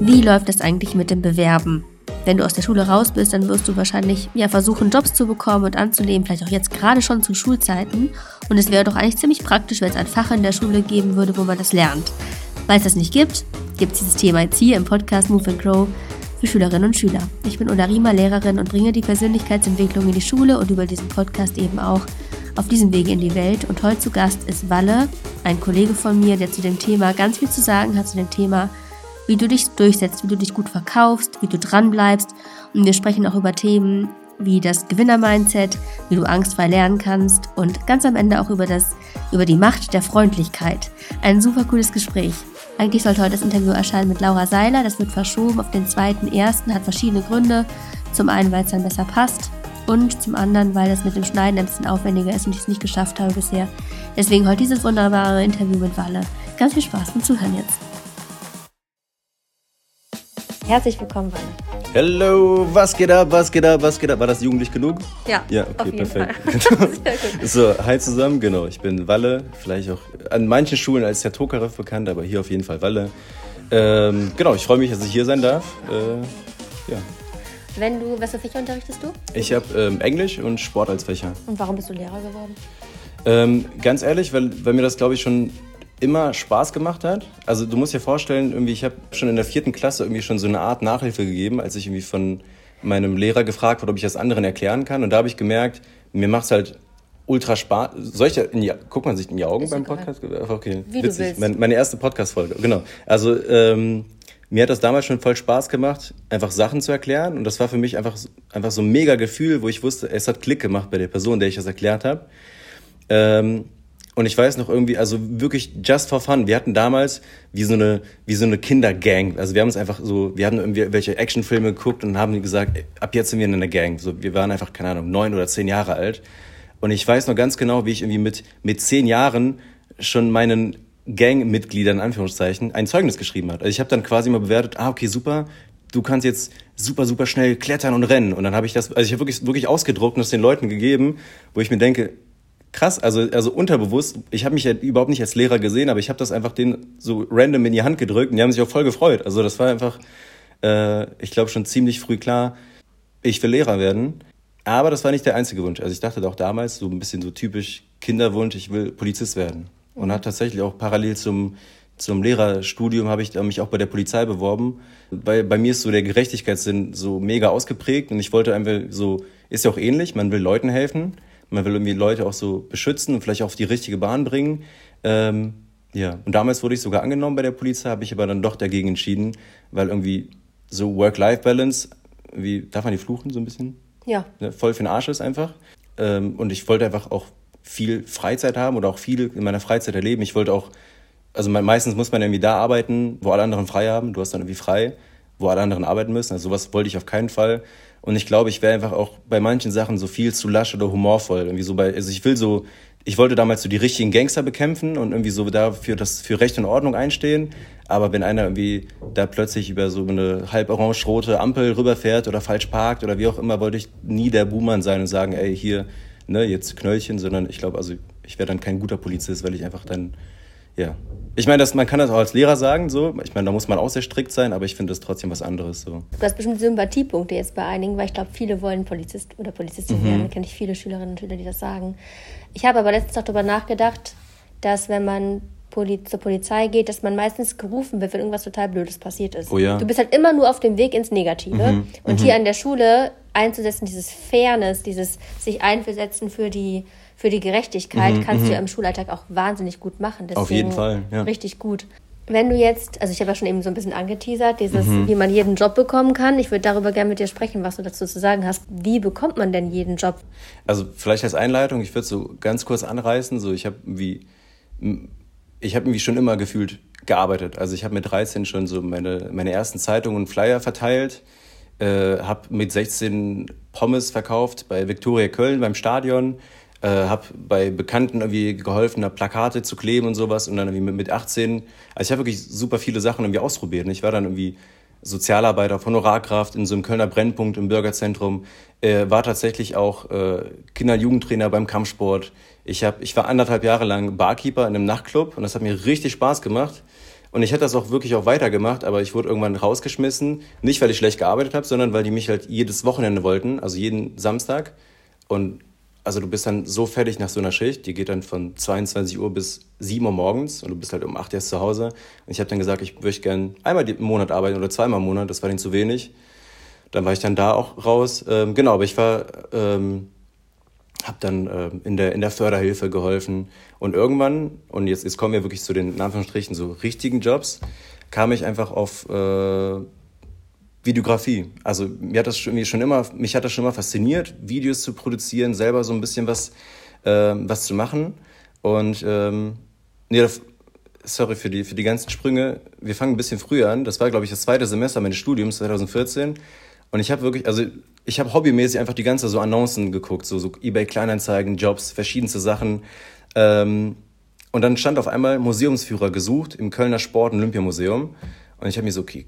Wie läuft es eigentlich mit dem Bewerben? Wenn du aus der Schule raus bist, dann wirst du wahrscheinlich ja versuchen, Jobs zu bekommen und anzunehmen, vielleicht auch jetzt gerade schon zu Schulzeiten. Und es wäre doch eigentlich ziemlich praktisch, wenn es ein Fach in der Schule geben würde, wo man das lernt. Weil es das nicht gibt, gibt es dieses Thema jetzt hier im Podcast Move and Grow für Schülerinnen und Schüler. Ich bin Ulla Riemer, Lehrerin und bringe die Persönlichkeitsentwicklung in die Schule und über diesen Podcast eben auch auf diesem Wege in die Welt. Und heute zu Gast ist Walle, ein Kollege von mir, der zu dem Thema ganz viel zu sagen hat, zu dem Thema wie du dich durchsetzt, wie du dich gut verkaufst, wie du dranbleibst. Und wir sprechen auch über Themen wie das Gewinner-Mindset, wie du angstfrei lernen kannst und ganz am Ende auch über, das, über die Macht der Freundlichkeit. Ein super cooles Gespräch. Eigentlich sollte heute das Interview erscheinen mit Laura Seiler. Das wird verschoben auf den zweiten ersten, hat verschiedene Gründe. Zum einen, weil es dann besser passt und zum anderen, weil das mit dem Schneiden ein bisschen aufwendiger ist und ich es nicht geschafft habe bisher. Deswegen heute dieses wunderbare Interview mit Walle. Ganz viel Spaß beim Zuhören jetzt. Herzlich willkommen, Walle. Hallo, was geht ab, was geht ab, was geht ab? War das jugendlich genug? Ja, ja okay, perfekt. Fall. so, hi zusammen, genau. Ich bin Walle, vielleicht auch an manchen Schulen als Herr Tokarev bekannt, aber hier auf jeden Fall Walle. Ähm, genau, ich freue mich, dass ich hier sein darf. Äh, ja. Wenn du, was für Fächer unterrichtest du? Ich habe ähm, Englisch und Sport als Fächer. Und warum bist du Lehrer geworden? Ähm, ganz ehrlich, weil, weil mir das, glaube ich, schon immer Spaß gemacht hat. Also du musst dir vorstellen, irgendwie ich habe schon in der vierten Klasse irgendwie schon so eine Art Nachhilfe gegeben, als ich irgendwie von meinem Lehrer gefragt wurde, ob ich das anderen erklären kann. Und da habe ich gemerkt, mir macht es halt ultra Spaß. Soll ich da in die, guckt man sich in die Augen Ist beim Podcast? Okay, Wie witzig. Meine, meine erste Podcast-Folge, genau. Also ähm, mir hat das damals schon voll Spaß gemacht, einfach Sachen zu erklären. Und das war für mich einfach, einfach so ein mega Gefühl, wo ich wusste, es hat Klick gemacht bei der Person, der ich das erklärt habe. Ähm, und ich weiß noch irgendwie, also wirklich just for fun. Wir hatten damals wie so eine, wie so eine Kindergang. Also wir haben uns einfach so, wir haben irgendwie welche Actionfilme geguckt und haben gesagt, ab jetzt sind wir in einer Gang. So, wir waren einfach, keine Ahnung, neun oder zehn Jahre alt. Und ich weiß noch ganz genau, wie ich irgendwie mit, mit zehn Jahren schon meinen Gangmitgliedern, in Anführungszeichen, ein Zeugnis geschrieben hat. Also ich habe dann quasi mal bewertet, ah, okay, super, du kannst jetzt super, super schnell klettern und rennen. Und dann habe ich das, also ich habe wirklich, wirklich ausgedruckt und es den Leuten gegeben, wo ich mir denke, krass, also, also unterbewusst, ich habe mich ja überhaupt nicht als Lehrer gesehen, aber ich habe das einfach denen so random in die Hand gedrückt und die haben sich auch voll gefreut. Also das war einfach, äh, ich glaube, schon ziemlich früh klar, ich will Lehrer werden. Aber das war nicht der einzige Wunsch. Also ich dachte auch damals, so ein bisschen so typisch Kinderwunsch, ich will Polizist werden. Und hat tatsächlich auch parallel zum, zum Lehrerstudium habe ich mich auch bei der Polizei beworben. Bei, bei mir ist so der Gerechtigkeitssinn so mega ausgeprägt und ich wollte einfach so, ist ja auch ähnlich, man will Leuten helfen. Man will irgendwie Leute auch so beschützen und vielleicht auch auf die richtige Bahn bringen. Ähm, ja, und damals wurde ich sogar angenommen bei der Polizei, habe ich aber dann doch dagegen entschieden, weil irgendwie so Work-Life-Balance, wie darf man die fluchen so ein bisschen? Ja. ja voll für den Arsch ist einfach. Ähm, und ich wollte einfach auch viel Freizeit haben oder auch viel in meiner Freizeit erleben. Ich wollte auch, also meistens muss man irgendwie da arbeiten, wo alle anderen frei haben. Du hast dann irgendwie frei, wo alle anderen arbeiten müssen. Also sowas wollte ich auf keinen Fall. Und ich glaube, ich wäre einfach auch bei manchen Sachen so viel zu lasch oder humorvoll. Irgendwie so bei, also ich will so, ich wollte damals so die richtigen Gangster bekämpfen und irgendwie so dafür das für Recht und Ordnung einstehen. Aber wenn einer irgendwie da plötzlich über so eine halb orange-rote Ampel rüberfährt oder falsch parkt oder wie auch immer, wollte ich nie der Buhmann sein und sagen, ey, hier, ne, jetzt Knöllchen, sondern ich glaube, also ich wäre dann kein guter Polizist, weil ich einfach dann ja. Ich meine, man kann das auch als Lehrer sagen, so. Ich meine, da muss man auch sehr strikt sein, aber ich finde das trotzdem was anderes, so. Du hast bestimmt Sympathiepunkte jetzt bei einigen, weil ich glaube, viele wollen Polizist oder Polizistin mhm. werden. Da kenne ich viele Schülerinnen und Schüler, die das sagen. Ich habe aber letztens auch darüber nachgedacht, dass wenn man Poli zur Polizei geht, dass man meistens gerufen wird, wenn irgendwas total Blödes passiert ist. Oh ja. Du bist halt immer nur auf dem Weg ins Negative. Mhm. Und mhm. hier an der Schule einzusetzen, dieses Fairness, dieses sich einversetzen für die für die Gerechtigkeit mhm, kannst du ja mhm. im Schulalltag auch wahnsinnig gut machen. Deswegen Auf jeden Fall, ja. Richtig gut. Wenn du jetzt, also ich habe ja schon eben so ein bisschen angeteasert, dieses, mhm. wie man jeden Job bekommen kann. Ich würde darüber gerne mit dir sprechen, was du dazu zu sagen hast. Wie bekommt man denn jeden Job? Also vielleicht als Einleitung, ich würde so ganz kurz anreißen. So, ich habe wie, ich habe irgendwie schon immer gefühlt gearbeitet. Also ich habe mit 13 schon so meine, meine ersten Zeitungen und Flyer verteilt. Äh, habe mit 16 Pommes verkauft bei Viktoria Köln beim Stadion. Äh, habe bei Bekannten irgendwie geholfen, da Plakate zu kleben und sowas. Und dann irgendwie mit 18, also ich habe wirklich super viele Sachen irgendwie ausprobiert. Und ich war dann irgendwie Sozialarbeiter, Honorarkraft in so einem Kölner Brennpunkt im Bürgerzentrum, äh, war tatsächlich auch äh, Kinder- und Jugendtrainer beim Kampfsport, Ich, hab, ich war anderthalb Jahre lang Barkeeper in einem Nachtclub und das hat mir richtig Spaß gemacht. Und ich hätte das auch wirklich auch weitergemacht, aber ich wurde irgendwann rausgeschmissen. Nicht, weil ich schlecht gearbeitet habe, sondern weil die mich halt jedes Wochenende wollten, also jeden Samstag. Und also du bist dann so fertig nach so einer Schicht, die geht dann von 22 Uhr bis 7 Uhr morgens und du bist halt um 8 Uhr erst zu Hause. Und ich habe dann gesagt, ich möchte gern einmal im Monat arbeiten oder zweimal im Monat, das war denen zu wenig. Dann war ich dann da auch raus. Ähm, genau, aber ich war, ähm, habe dann ähm, in, der, in der Förderhilfe geholfen. Und irgendwann, und jetzt, jetzt kommen wir wirklich zu den, in Anführungsstrichen, so richtigen Jobs, kam ich einfach auf äh, Videografie. Also mir hat das schon, schon immer, mich hat das schon immer fasziniert, Videos zu produzieren, selber so ein bisschen was, äh, was zu machen. Und ähm, nee, sorry für die, für die ganzen Sprünge. Wir fangen ein bisschen früher an. Das war, glaube ich, das zweite Semester meines Studiums 2014. Und ich habe wirklich, also ich habe hobbymäßig einfach die ganze so Annoncen geguckt, so, so eBay Kleinanzeigen, Jobs, verschiedenste Sachen. Ähm, und dann stand auf einmal Museumsführer gesucht im Kölner Sport- und Olympiamuseum. Und ich habe mir so, okay,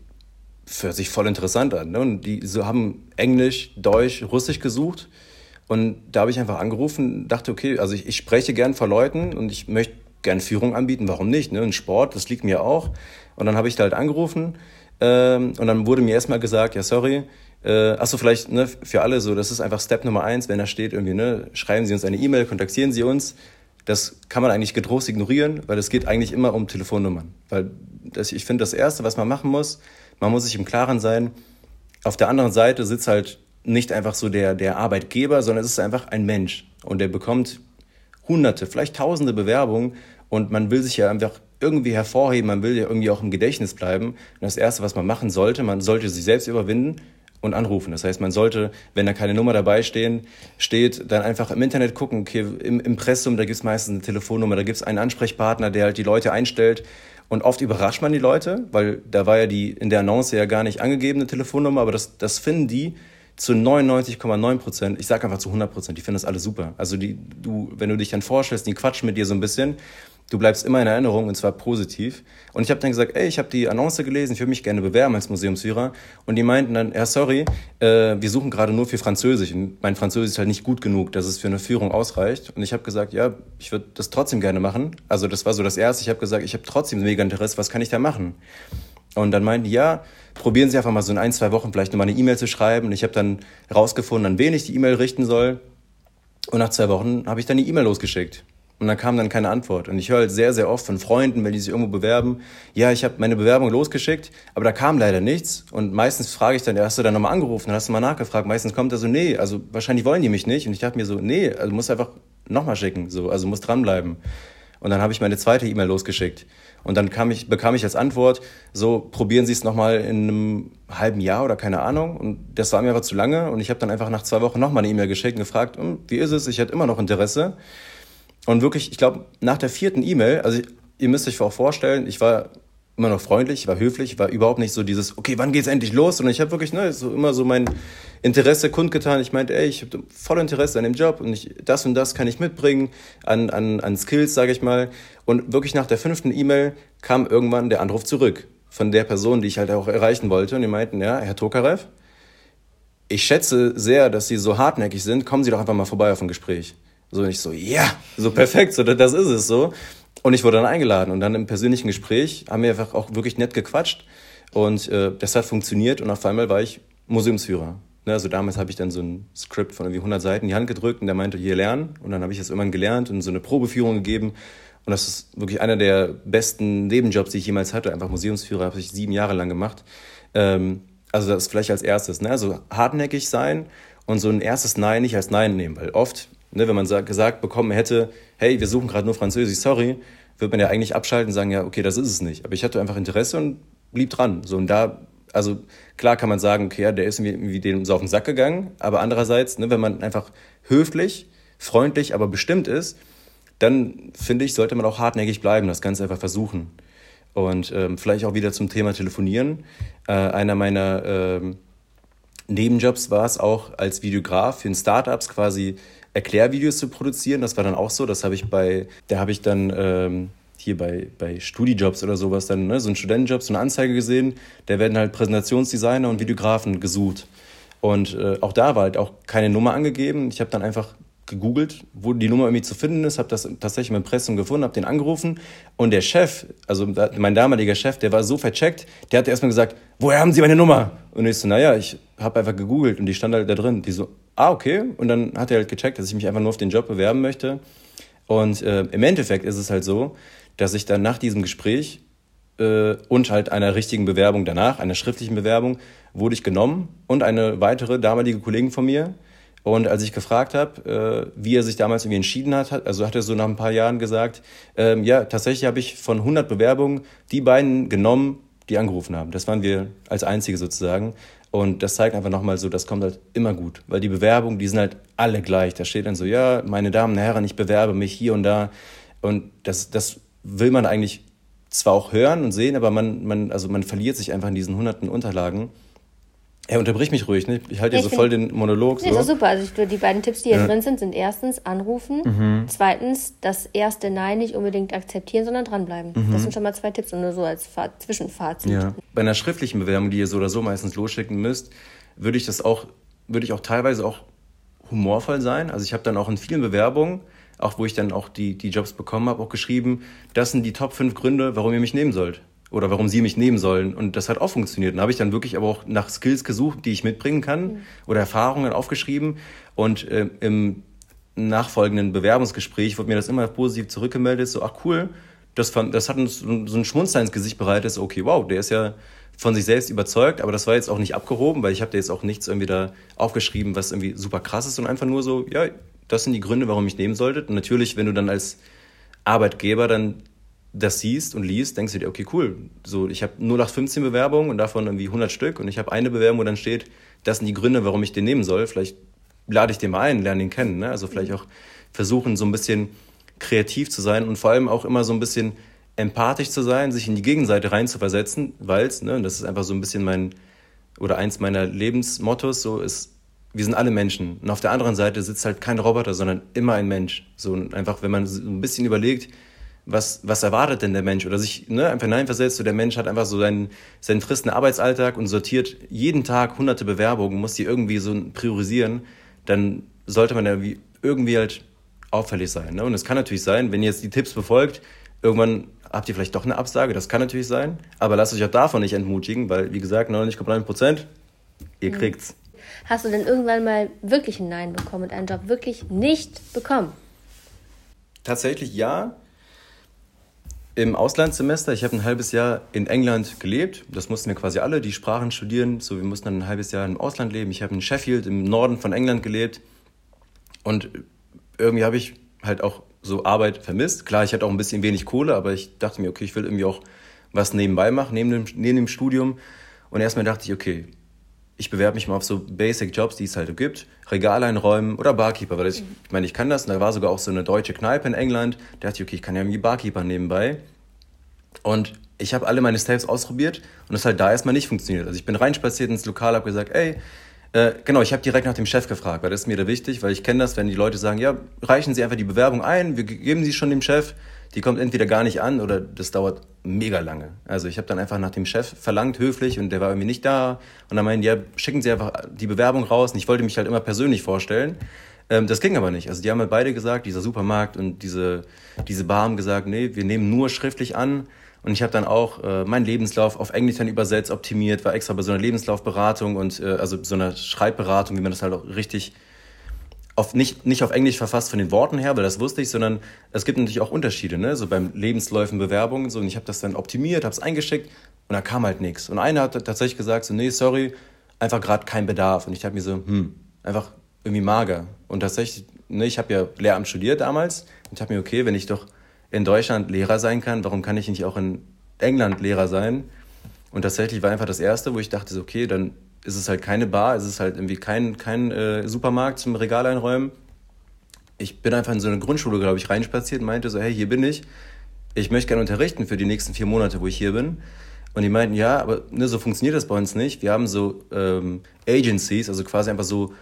hört sich voll interessant an. Ne? Und die so haben Englisch, Deutsch, Russisch gesucht. Und da habe ich einfach angerufen, dachte, okay, also ich, ich spreche gern vor Leuten und ich möchte gern Führung anbieten, warum nicht? Ne? Ein Sport, das liegt mir auch. Und dann habe ich da halt angerufen ähm, und dann wurde mir erstmal gesagt, ja, sorry, äh, achso, vielleicht ne, für alle so, das ist einfach Step Nummer eins, wenn da steht irgendwie, ne, schreiben Sie uns eine E-Mail, kontaktieren Sie uns. Das kann man eigentlich getrost ignorieren, weil es geht eigentlich immer um Telefonnummern. Weil das, ich finde, das Erste, was man machen muss, man muss sich im Klaren sein, auf der anderen Seite sitzt halt nicht einfach so der, der Arbeitgeber, sondern es ist einfach ein Mensch. Und der bekommt hunderte, vielleicht tausende Bewerbungen und man will sich ja einfach irgendwie hervorheben, man will ja irgendwie auch im Gedächtnis bleiben. Und das Erste, was man machen sollte, man sollte sich selbst überwinden und anrufen. Das heißt, man sollte, wenn da keine Nummer dabei stehen, steht, dann einfach im Internet gucken, okay, im Impressum, da gibt es meistens eine Telefonnummer, da gibt es einen Ansprechpartner, der halt die Leute einstellt und oft überrascht man die Leute, weil da war ja die in der Annonce ja gar nicht angegebene Telefonnummer, aber das, das finden die zu 99,9 Prozent. Ich sage einfach zu 100 Prozent. Die finden das alle super. Also die, du, wenn du dich dann vorstellst, die quatschen mit dir so ein bisschen Du bleibst immer in Erinnerung und zwar positiv. Und ich habe dann gesagt, ey, ich habe die Annonce gelesen, ich würde mich gerne bewerben als Museumsführer. Und die meinten dann, ja, sorry, äh, wir suchen gerade nur für Französisch. Und mein Französisch ist halt nicht gut genug, dass es für eine Führung ausreicht. Und ich habe gesagt, ja, ich würde das trotzdem gerne machen. Also das war so das Erste. Ich habe gesagt, ich habe trotzdem mega Interesse, was kann ich da machen? Und dann meinten die, ja, probieren Sie einfach mal so in ein, zwei Wochen vielleicht nochmal eine E-Mail zu schreiben. Und ich habe dann rausgefunden, an wen ich die E-Mail richten soll. Und nach zwei Wochen habe ich dann die E-Mail losgeschickt. Und dann kam dann keine Antwort. Und ich höre halt sehr, sehr oft von Freunden, wenn die sich irgendwo bewerben, ja, ich habe meine Bewerbung losgeschickt, aber da kam leider nichts. Und meistens frage ich dann, ja, hast du dann nochmal angerufen, dann hast du mal nachgefragt. Meistens kommt er so, nee, also wahrscheinlich wollen die mich nicht. Und ich dachte mir so, nee, also musst einfach nochmal schicken, so, also musst dranbleiben. Und dann habe ich meine zweite E-Mail losgeschickt. Und dann kam ich, bekam ich als Antwort, so probieren Sie es nochmal in einem halben Jahr oder keine Ahnung. Und das war mir aber zu lange. Und ich habe dann einfach nach zwei Wochen nochmal eine E-Mail geschickt und gefragt, hm, wie ist es? Ich hätte immer noch Interesse. Und wirklich, ich glaube, nach der vierten E-Mail, also ihr müsst euch auch vorstellen, ich war immer noch freundlich, ich war höflich, ich war überhaupt nicht so dieses, okay, wann geht's endlich los? Und ich habe wirklich ne, so immer so mein Interesse kundgetan. Ich meinte, ey, ich habe voll Interesse an dem Job und ich, das und das kann ich mitbringen an, an, an Skills, sage ich mal. Und wirklich nach der fünften E-Mail kam irgendwann der Anruf zurück von der Person, die ich halt auch erreichen wollte. Und die meinten, ja, Herr Tokarev, ich schätze sehr, dass Sie so hartnäckig sind. Kommen Sie doch einfach mal vorbei auf ein Gespräch. So, und ich so, ja, so perfekt, so, das ist es so. Und ich wurde dann eingeladen und dann im persönlichen Gespräch haben wir einfach auch wirklich nett gequatscht und äh, das hat funktioniert und auf einmal war ich Museumsführer. Ne, also damals habe ich dann so ein Skript von irgendwie 100 Seiten in die Hand gedrückt und der meinte, hier lernen und dann habe ich das irgendwann gelernt und so eine Probeführung gegeben und das ist wirklich einer der besten Nebenjobs, die ich jemals hatte. Einfach Museumsführer habe ich sieben Jahre lang gemacht. Ähm, also das vielleicht als erstes. Ne? Also hartnäckig sein und so ein erstes Nein nicht als Nein nehmen, weil oft Ne, wenn man gesagt bekommen hätte, hey, wir suchen gerade nur Französisch, sorry, würde man ja eigentlich abschalten und sagen, ja, okay, das ist es nicht. Aber ich hatte einfach Interesse und blieb dran. So, und da, also klar kann man sagen, okay, ja, der ist irgendwie dem so auf den Sack gegangen, aber andererseits, ne, wenn man einfach höflich, freundlich, aber bestimmt ist, dann finde ich, sollte man auch hartnäckig bleiben, das Ganze einfach versuchen. Und ähm, vielleicht auch wieder zum Thema Telefonieren. Äh, einer meiner ähm, Nebenjobs war es auch als Videograf für Startups quasi Erklärvideos zu produzieren. Das war dann auch so. Das habe ich bei, da habe ich dann ähm, hier bei, bei Studijobs oder sowas dann, ne, so ein Studentenjob, so eine Anzeige gesehen. Da werden halt Präsentationsdesigner und Videografen gesucht. Und äh, auch da war halt auch keine Nummer angegeben. Ich habe dann einfach gegoogelt, wo die Nummer irgendwie zu finden ist, habe das tatsächlich im Impressum gefunden, habe den angerufen und der Chef, also mein damaliger Chef, der war so vercheckt, der hat erstmal gesagt, woher haben Sie meine Nummer? Und ich so, naja, ich habe einfach gegoogelt und die stand halt da drin. Die so, ah, okay. Und dann hat er halt gecheckt, dass ich mich einfach nur auf den Job bewerben möchte. Und äh, im Endeffekt ist es halt so, dass ich dann nach diesem Gespräch äh, und halt einer richtigen Bewerbung danach, einer schriftlichen Bewerbung, wurde ich genommen und eine weitere damalige Kollegin von mir. Und als ich gefragt habe, äh, wie er sich damals irgendwie entschieden hat, also hat er so nach ein paar Jahren gesagt, ähm, ja, tatsächlich habe ich von 100 Bewerbungen die beiden genommen, die angerufen haben. Das waren wir als Einzige sozusagen. Und das zeigt einfach nochmal so, das kommt halt immer gut. Weil die Bewerbungen, die sind halt alle gleich. Da steht dann so, ja, meine Damen und Herren, ich bewerbe mich hier und da. Und das, das will man eigentlich zwar auch hören und sehen, aber man, man, also man verliert sich einfach in diesen hunderten Unterlagen. Er unterbricht mich ruhig, ne? Ich halte ja, so voll den Monolog. Nee, so. super. Also ich, die beiden Tipps, die hier ja. drin sind, sind erstens anrufen, mhm. zweitens das erste Nein nicht unbedingt akzeptieren, sondern dranbleiben. Mhm. Das sind schon mal zwei Tipps und nur so als Fa Zwischenfazit. Ja. Bei einer schriftlichen Bewerbung, die ihr so oder so meistens losschicken müsst, würde ich das auch, würde ich auch teilweise auch humorvoll sein. Also ich habe dann auch in vielen Bewerbungen auch wo ich dann auch die, die Jobs bekommen habe, auch geschrieben, das sind die Top 5 Gründe, warum ihr mich nehmen sollt. Oder warum sie mich nehmen sollen. Und das hat auch funktioniert. Und da habe ich dann wirklich aber auch nach Skills gesucht, die ich mitbringen kann mhm. oder Erfahrungen aufgeschrieben. Und äh, im nachfolgenden Bewerbungsgespräch wurde mir das immer positiv zurückgemeldet, so, ach cool, das, fand, das hat uns so ein Schmunzler ins Gesicht bereitet, so, okay, wow, der ist ja von sich selbst überzeugt, aber das war jetzt auch nicht abgehoben, weil ich habe da jetzt auch nichts irgendwie da aufgeschrieben, was irgendwie super krass ist und einfach nur so, ja, das sind die Gründe, warum ich nehmen sollte. Und natürlich, wenn du dann als Arbeitgeber dann das siehst und liest, denkst du dir, okay, cool. So, ich habe nur nach 15 Bewerbungen und davon irgendwie 100 Stück und ich habe eine Bewerbung, wo dann steht, das sind die Gründe, warum ich den nehmen soll. Vielleicht lade ich den mal ein, lerne ihn kennen. Ne? Also vielleicht auch versuchen, so ein bisschen kreativ zu sein und vor allem auch immer so ein bisschen empathisch zu sein, sich in die Gegenseite reinzuversetzen, weil es, ne, das ist einfach so ein bisschen mein, oder eins meiner Lebensmottos, so ist, wir sind alle Menschen. Und auf der anderen Seite sitzt halt kein Roboter, sondern immer ein Mensch. So einfach, wenn man so ein bisschen überlegt, was, was erwartet denn der Mensch? Oder sich ne, einfach hineinversetzt, so der Mensch hat einfach so seinen, seinen fristen Arbeitsalltag und sortiert jeden Tag hunderte Bewerbungen, muss die irgendwie so priorisieren, dann sollte man ja irgendwie halt auffällig sein. Ne? Und es kann natürlich sein, wenn ihr jetzt die Tipps befolgt, irgendwann habt ihr vielleicht doch eine Absage, das kann natürlich sein, aber lasst euch auch davon nicht entmutigen, weil, wie gesagt, 99,9 Prozent, ihr kriegt's. Hast du denn irgendwann mal wirklich ein Nein bekommen und einen Job wirklich nicht bekommen? Tatsächlich ja. Im Auslandssemester, ich habe ein halbes Jahr in England gelebt. Das mussten wir quasi alle, die Sprachen studieren. So, wir mussten dann ein halbes Jahr im Ausland leben. Ich habe in Sheffield im Norden von England gelebt. Und irgendwie habe ich halt auch so Arbeit vermisst. Klar, ich hatte auch ein bisschen wenig Kohle, aber ich dachte mir, okay, ich will irgendwie auch was nebenbei machen, neben dem, neben dem Studium. Und erstmal dachte ich, okay, ich bewerbe mich mal auf so Basic Jobs, die es halt gibt. Regal einräumen oder Barkeeper, weil ich, ich meine, ich kann das. Und da war sogar auch so eine deutsche Kneipe in England. Da dachte ich, okay, ich kann ja irgendwie Barkeeper nebenbei. Und ich habe alle meine Steps ausprobiert und es halt da erstmal nicht funktioniert. Also ich bin reinspaziert ins Lokal, habe gesagt, ey, äh, genau, ich habe direkt nach dem Chef gefragt, weil das ist mir da wichtig, weil ich kenne das, wenn die Leute sagen, ja, reichen Sie einfach die Bewerbung ein, wir geben sie schon dem Chef die kommt entweder gar nicht an oder das dauert mega lange. Also ich habe dann einfach nach dem Chef verlangt, höflich, und der war irgendwie nicht da. Und dann meinen die, ja, schicken Sie einfach die Bewerbung raus. Und ich wollte mich halt immer persönlich vorstellen. Ähm, das ging aber nicht. Also die haben halt beide gesagt, dieser Supermarkt und diese, diese Bar haben gesagt, nee, wir nehmen nur schriftlich an. Und ich habe dann auch äh, meinen Lebenslauf auf Englisch dann übersetzt, optimiert, war extra bei so einer Lebenslaufberatung und äh, also so einer Schreibberatung, wie man das halt auch richtig auf, nicht, nicht auf Englisch verfasst von den Worten her, weil das wusste ich, sondern es gibt natürlich auch Unterschiede, ne? so beim Lebensläufen, Bewerbungen. So, und ich habe das dann optimiert, habe es eingeschickt und da kam halt nichts. Und einer hat tatsächlich gesagt, so, nee, sorry, einfach gerade kein Bedarf. Und ich habe mir so, hm, einfach irgendwie mager. Und tatsächlich, ne, ich habe ja Lehramt studiert damals und habe mir, okay, wenn ich doch in Deutschland Lehrer sein kann, warum kann ich nicht auch in England Lehrer sein? Und tatsächlich war einfach das Erste, wo ich dachte, so, okay, dann ist es halt keine Bar, ist es ist halt irgendwie kein, kein äh, Supermarkt zum Regal einräumen. Ich bin einfach in so eine Grundschule, glaube ich, reinspaziert und meinte so, hey, hier bin ich. Ich möchte gerne unterrichten für die nächsten vier Monate, wo ich hier bin. Und die meinten, ja, aber ne, so funktioniert das bei uns nicht. Wir haben so ähm, Agencies, also quasi einfach so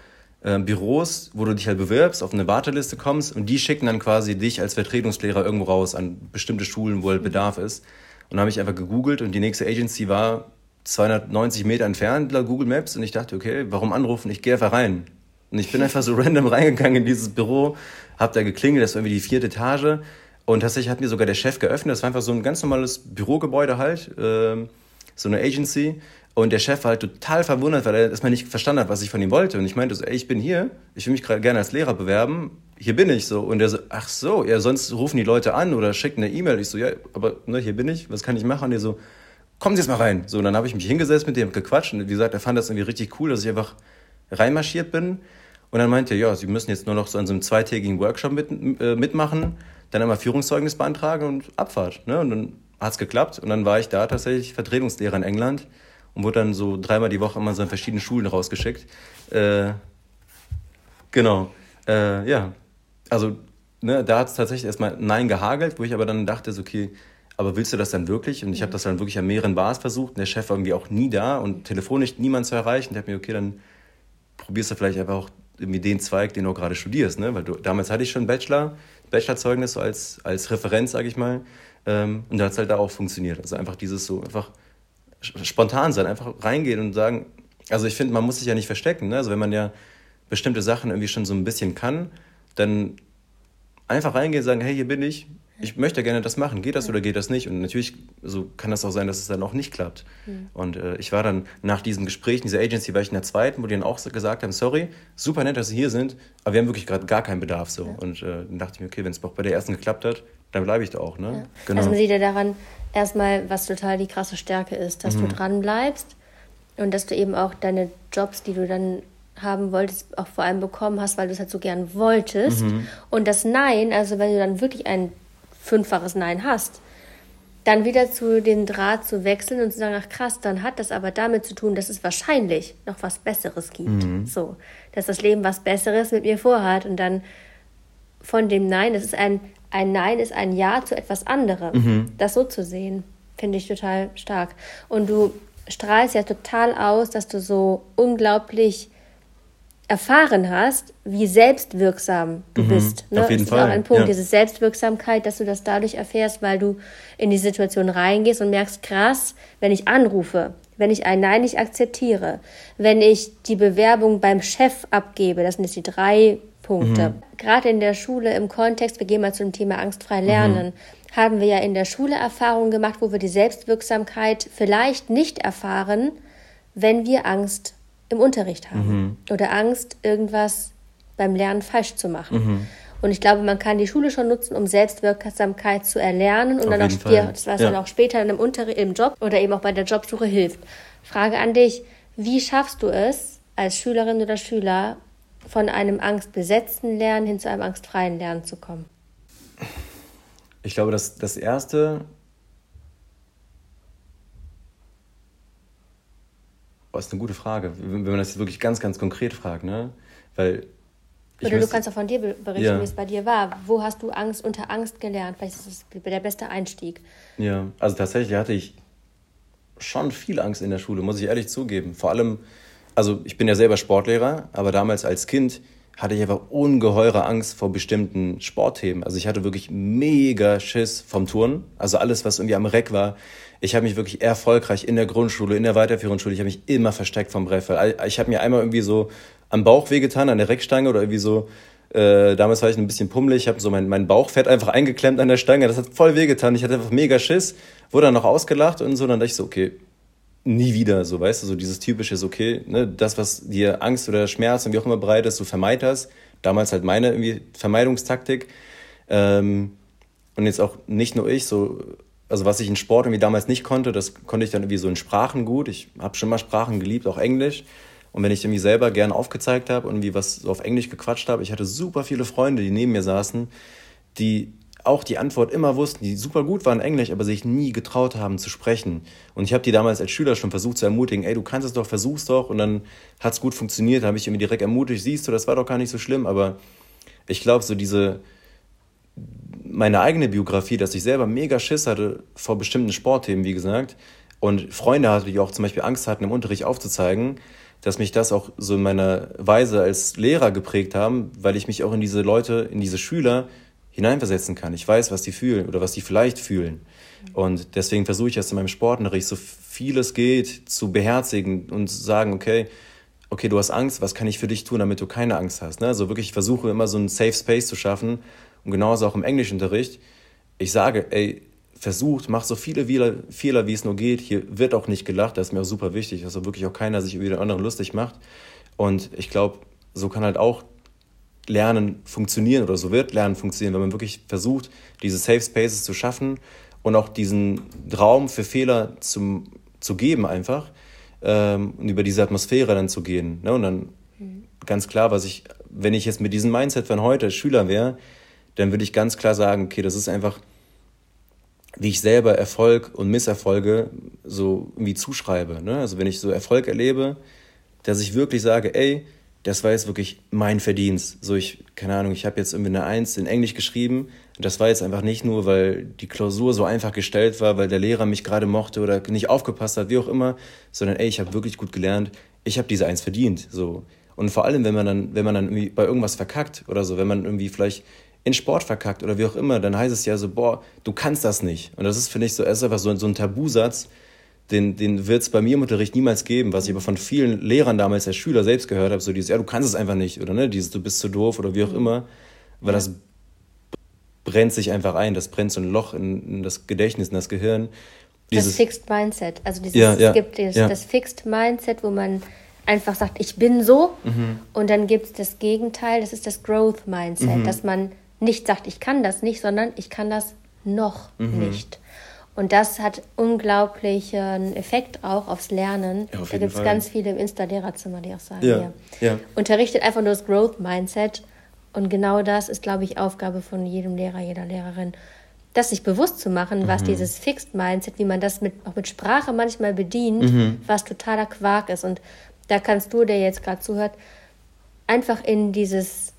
äh, Büros, wo du dich halt bewirbst, auf eine Warteliste kommst und die schicken dann quasi dich als Vertretungslehrer irgendwo raus an bestimmte Schulen, wo halt Bedarf ist. Und dann habe ich einfach gegoogelt und die nächste Agency war 290 Meter entfernt laut Google Maps und ich dachte, okay, warum anrufen? Ich gehe einfach rein. Und ich bin einfach so random reingegangen in dieses Büro, hab da geklingelt, das war irgendwie die vierte Etage. Und tatsächlich hat mir sogar der Chef geöffnet. Das war einfach so ein ganz normales Bürogebäude halt, ähm, so eine Agency. Und der Chef war halt total verwundert, weil er erstmal nicht verstanden hat, was ich von ihm wollte. Und ich meinte so, ey, ich bin hier, ich will mich gerade gerne als Lehrer bewerben, hier bin ich so. Und er so, ach so, ja, sonst rufen die Leute an oder schicken eine E-Mail. Ich so, ja, aber ne, hier bin ich, was kann ich machen? Und er so, kommen Sie jetzt mal rein. So, und dann habe ich mich hingesetzt mit dem, gequatscht. Und wie gesagt, er fand das irgendwie richtig cool, dass ich einfach reinmarschiert bin. Und dann meinte er, ja, Sie müssen jetzt nur noch so an so einem zweitägigen Workshop mit, äh, mitmachen, dann einmal Führungszeugnis beantragen und Abfahrt. Ne? Und dann hat es geklappt. Und dann war ich da tatsächlich Vertretungslehrer in England und wurde dann so dreimal die Woche immer so in verschiedene Schulen rausgeschickt. Äh, genau. Äh, ja. Also, ne, da hat es tatsächlich erstmal Nein gehagelt, wo ich aber dann dachte, so, okay, aber willst du das dann wirklich? Und ich habe das dann wirklich an mehreren Bars versucht und der Chef war irgendwie auch nie da und telefonisch niemand zu erreichen. Ich habe mir, okay, dann probierst du vielleicht einfach auch irgendwie den Zweig, den du gerade studierst, ne? Weil du, damals hatte ich schon Bachelor, Bachelorzeugnis so als, als Referenz, sage ich mal. Ähm, und da hat es halt da auch funktioniert. Also einfach dieses so, einfach spontan sein, einfach reingehen und sagen, also ich finde, man muss sich ja nicht verstecken, ne? Also wenn man ja bestimmte Sachen irgendwie schon so ein bisschen kann, dann einfach reingehen und sagen, hey, hier bin ich, ich möchte gerne das machen, geht das oder geht das nicht? Und natürlich so kann das auch sein, dass es dann auch nicht klappt. Und äh, ich war dann nach diesem Gespräch in dieser Agency, war ich in der zweiten, wo die dann auch gesagt haben, sorry, super nett, dass Sie hier sind, aber wir haben wirklich gerade gar keinen Bedarf. So. Und äh, dann dachte ich mir, okay, wenn es auch bei der ersten geklappt hat, dann bleibe ich da auch. Ne? Ja. Genau. Also man sieht ja daran erstmal, was total die krasse Stärke ist, dass mhm. du dran bleibst und dass du eben auch deine Jobs, die du dann haben wolltest, auch vor allem bekommen hast, weil du es halt so gern wolltest. Mhm. Und das Nein, also wenn du dann wirklich ein fünffaches Nein hast, dann wieder zu dem Draht zu wechseln und zu sagen, ach krass, dann hat das aber damit zu tun, dass es wahrscheinlich noch was Besseres gibt. Mhm. So, dass das Leben was Besseres mit mir vorhat und dann von dem Nein, das ist ein, ein Nein ist ein Ja zu etwas anderem. Mhm. Das so zu sehen, finde ich total stark. Und du strahlst ja total aus, dass du so unglaublich erfahren hast, wie selbstwirksam du mhm, bist. Ne? Auf jeden das ist Fall. auch ein Punkt, ja. diese Selbstwirksamkeit, dass du das dadurch erfährst, weil du in die Situation reingehst und merkst, krass, wenn ich anrufe, wenn ich ein Nein nicht akzeptiere, wenn ich die Bewerbung beim Chef abgebe, das sind jetzt die drei Punkte. Mhm. Gerade in der Schule im Kontext, wir gehen mal zum Thema angstfrei lernen, mhm. haben wir ja in der Schule Erfahrungen gemacht, wo wir die Selbstwirksamkeit vielleicht nicht erfahren, wenn wir Angst im Unterricht haben mhm. oder Angst, irgendwas beim Lernen falsch zu machen. Mhm. Und ich glaube, man kann die Schule schon nutzen, um Selbstwirksamkeit zu erlernen und Auf dann auch dir, das was ja. dann auch später im Unterricht, im Job oder eben auch bei der Jobsuche hilft. Frage an dich, wie schaffst du es als Schülerin oder Schüler von einem angstbesetzten Lernen hin zu einem angstfreien Lernen zu kommen? Ich glaube, dass das erste Oh, ist eine gute Frage, wenn man das wirklich ganz, ganz konkret fragt, ne? Weil. Oder du kannst auch von dir berichten, ja. wie es bei dir war. Wo hast du Angst unter Angst gelernt? Vielleicht ist das der beste Einstieg. Ja, also tatsächlich hatte ich schon viel Angst in der Schule, muss ich ehrlich zugeben. Vor allem, also ich bin ja selber Sportlehrer, aber damals als Kind hatte ich einfach ungeheure Angst vor bestimmten Sportthemen. Also ich hatte wirklich mega Schiss vom Turnen. Also alles, was irgendwie am Reck war. Ich habe mich wirklich erfolgreich in der Grundschule, in der weiterführenden Schule, ich habe mich immer versteckt vom Brett. Ich habe mir einmal irgendwie so am Bauch wehgetan, an der Reckstange oder irgendwie so. Äh, damals war ich ein bisschen pummelig, ich habe so mein, mein Bauchfett einfach eingeklemmt an der Stange. Das hat voll wehgetan. Ich hatte einfach mega Schiss, wurde dann noch ausgelacht und so. Dann dachte ich so, okay, nie wieder, so weißt du, so dieses typische, ist okay, ne, das, was dir Angst oder Schmerz und wie auch immer bereitet, du vermeid das. Damals halt meine irgendwie Vermeidungstaktik. Ähm, und jetzt auch nicht nur ich, so, also was ich in Sport irgendwie damals nicht konnte, das konnte ich dann irgendwie so in Sprachen gut. Ich habe schon mal Sprachen geliebt, auch Englisch. Und wenn ich irgendwie selber gern aufgezeigt habe und irgendwie was so auf Englisch gequatscht habe, ich hatte super viele Freunde, die neben mir saßen, die auch die Antwort immer wussten, die super gut waren in Englisch, aber sich nie getraut haben zu sprechen. Und ich habe die damals als Schüler schon versucht zu ermutigen, ey, du kannst es doch, versuch's doch. Und dann hat es gut funktioniert, habe ich irgendwie direkt ermutigt, siehst du, das war doch gar nicht so schlimm. Aber ich glaube, so diese, meine eigene Biografie, dass ich selber mega Schiss hatte vor bestimmten Sportthemen, wie gesagt, und Freunde hatte, die auch zum Beispiel Angst hatten, im Unterricht aufzuzeigen, dass mich das auch so in meiner Weise als Lehrer geprägt haben, weil ich mich auch in diese Leute, in diese Schüler hineinversetzen kann. Ich weiß, was die fühlen oder was die vielleicht fühlen. Und deswegen versuche ich das in meinem Sportunterricht so viel es geht zu beherzigen und zu sagen, okay, okay, du hast Angst, was kann ich für dich tun, damit du keine Angst hast? Ne? Also wirklich, ich versuche immer so einen Safe Space zu schaffen und genauso auch im Englischunterricht. Ich sage, ey, versucht, macht so viele Fehler, wie es nur geht. Hier wird auch nicht gelacht, das ist mir auch super wichtig, dass auch wirklich auch keiner sich über den anderen lustig macht. Und ich glaube, so kann halt auch Lernen funktionieren oder so wird Lernen funktionieren, wenn man wirklich versucht, diese Safe Spaces zu schaffen und auch diesen Raum für Fehler zum, zu geben einfach ähm, und über diese Atmosphäre dann zu gehen. Ne? Und dann mhm. ganz klar, was ich, wenn ich jetzt mit diesem Mindset von heute Schüler wäre, dann würde ich ganz klar sagen, okay, das ist einfach, wie ich selber Erfolg und Misserfolge so irgendwie zuschreibe. Ne? Also wenn ich so Erfolg erlebe, dass ich wirklich sage, ey, das war jetzt wirklich mein Verdienst. So ich, keine Ahnung, ich habe jetzt irgendwie eine Eins in Englisch geschrieben. Das war jetzt einfach nicht nur, weil die Klausur so einfach gestellt war, weil der Lehrer mich gerade mochte oder nicht aufgepasst hat, wie auch immer, sondern ey, ich habe wirklich gut gelernt. Ich habe diese Eins verdient. So. Und vor allem, wenn man dann, wenn man dann irgendwie bei irgendwas verkackt oder so, wenn man irgendwie vielleicht in Sport verkackt oder wie auch immer, dann heißt es ja so, boah, du kannst das nicht. Und das ist, finde ich, so, ist einfach so, so ein Tabusatz, den, den wird es bei mir im Unterricht niemals geben, was ich aber von vielen Lehrern damals als Schüler selbst gehört habe, so dieses, ja, du kannst es einfach nicht, oder ne, dieses, du bist zu doof oder wie auch mhm. immer, weil das brennt sich einfach ein, das brennt so ein Loch in, in das Gedächtnis, in das Gehirn. Dieses, das Fixed Mindset, also dieses, ja, ja, es gibt dieses, ja. das Fixed Mindset, wo man einfach sagt, ich bin so, mhm. und dann gibt es das Gegenteil, das ist das Growth Mindset, mhm. dass man nicht sagt, ich kann das nicht, sondern ich kann das noch mhm. nicht. Und das hat unglaublichen Effekt auch aufs Lernen. Ja, auf da gibt es ganz viele im Insta-Lehrerzimmer, die auch sagen, ja, ja. Unterrichtet einfach nur das Growth-Mindset. Und genau das ist, glaube ich, Aufgabe von jedem Lehrer, jeder Lehrerin, das sich bewusst zu machen, was mhm. dieses Fixed Mindset, wie man das mit, auch mit Sprache manchmal bedient, mhm. was totaler Quark ist. Und da kannst du, der jetzt gerade zuhört, einfach in dieses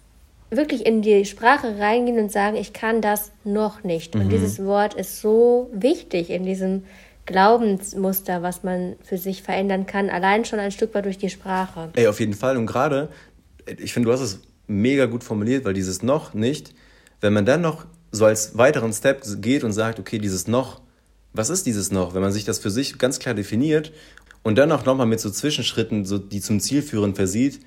wirklich in die Sprache reingehen und sagen, ich kann das noch nicht. Mhm. Und dieses Wort ist so wichtig in diesem Glaubensmuster, was man für sich verändern kann, allein schon ein Stück weit durch die Sprache. Ey, auf jeden Fall. Und gerade, ich finde, du hast es mega gut formuliert, weil dieses noch nicht, wenn man dann noch so als weiteren Step geht und sagt, okay, dieses noch, was ist dieses noch? Wenn man sich das für sich ganz klar definiert und dann auch nochmal mit so Zwischenschritten, so, die zum Ziel führen, versieht,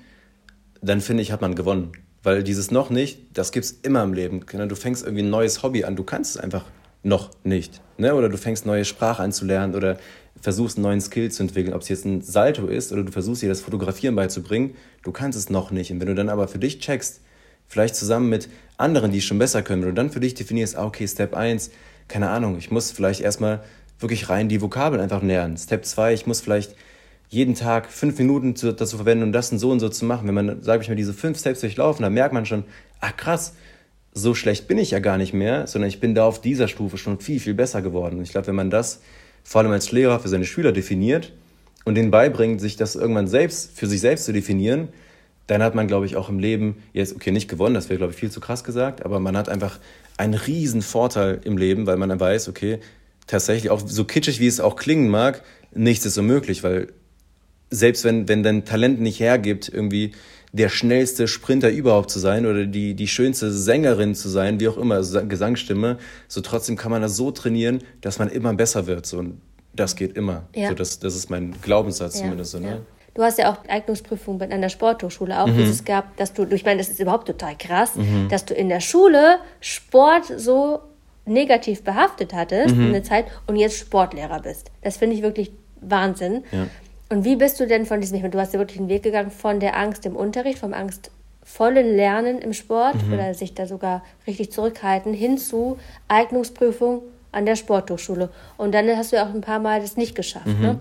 dann finde ich, hat man gewonnen. Weil dieses noch nicht, das gibt es immer im Leben. Du fängst irgendwie ein neues Hobby an, du kannst es einfach noch nicht. Ne? Oder du fängst neue Sprache an zu lernen oder versuchst einen neuen Skill zu entwickeln, ob es jetzt ein Salto ist oder du versuchst dir das Fotografieren beizubringen, du kannst es noch nicht. Und wenn du dann aber für dich checkst, vielleicht zusammen mit anderen, die es schon besser können, wenn du dann für dich definierst, ah, okay, Step 1, keine Ahnung, ich muss vielleicht erstmal wirklich rein die Vokabeln einfach lernen. Step 2, ich muss vielleicht jeden Tag fünf Minuten zu, dazu verwenden, um das und so und so zu machen. Wenn man, sage ich mal, diese fünf Steps durchlaufen, dann merkt man schon, ach krass, so schlecht bin ich ja gar nicht mehr, sondern ich bin da auf dieser Stufe schon viel, viel besser geworden. Und ich glaube, wenn man das vor allem als Lehrer für seine Schüler definiert und denen beibringt, sich das irgendwann selbst, für sich selbst zu definieren, dann hat man, glaube ich, auch im Leben, jetzt, okay, nicht gewonnen, das wäre, glaube ich, viel zu krass gesagt, aber man hat einfach einen riesen Vorteil im Leben, weil man dann weiß, okay, tatsächlich, auch so kitschig, wie es auch klingen mag, nichts ist so möglich, weil selbst wenn, wenn dein Talent nicht hergibt, irgendwie der schnellste Sprinter überhaupt zu sein oder die, die schönste Sängerin zu sein, wie auch immer, also Gesangsstimme, so trotzdem kann man das so trainieren, dass man immer besser wird. So, und das geht immer. Ja. So, das, das ist mein Glaubenssatz ja. zumindest. So, ne? Ja. Du hast ja auch Eignungsprüfung an der Sporthochschule auch, mhm. wie es gab, dass du, ich meine, das ist überhaupt total krass, mhm. dass du in der Schule Sport so negativ behaftet hattest mhm. eine Zeit und jetzt Sportlehrer bist. Das finde ich wirklich Wahnsinn. Ja. Und wie bist du denn von diesem, ich meine, du hast ja wirklich einen Weg gegangen von der Angst im Unterricht, vom angstvollen Lernen im Sport mhm. oder sich da sogar richtig zurückhalten, hin zu Eignungsprüfung an der Sporthochschule. Und dann hast du ja auch ein paar Mal das nicht geschafft, mhm. ne?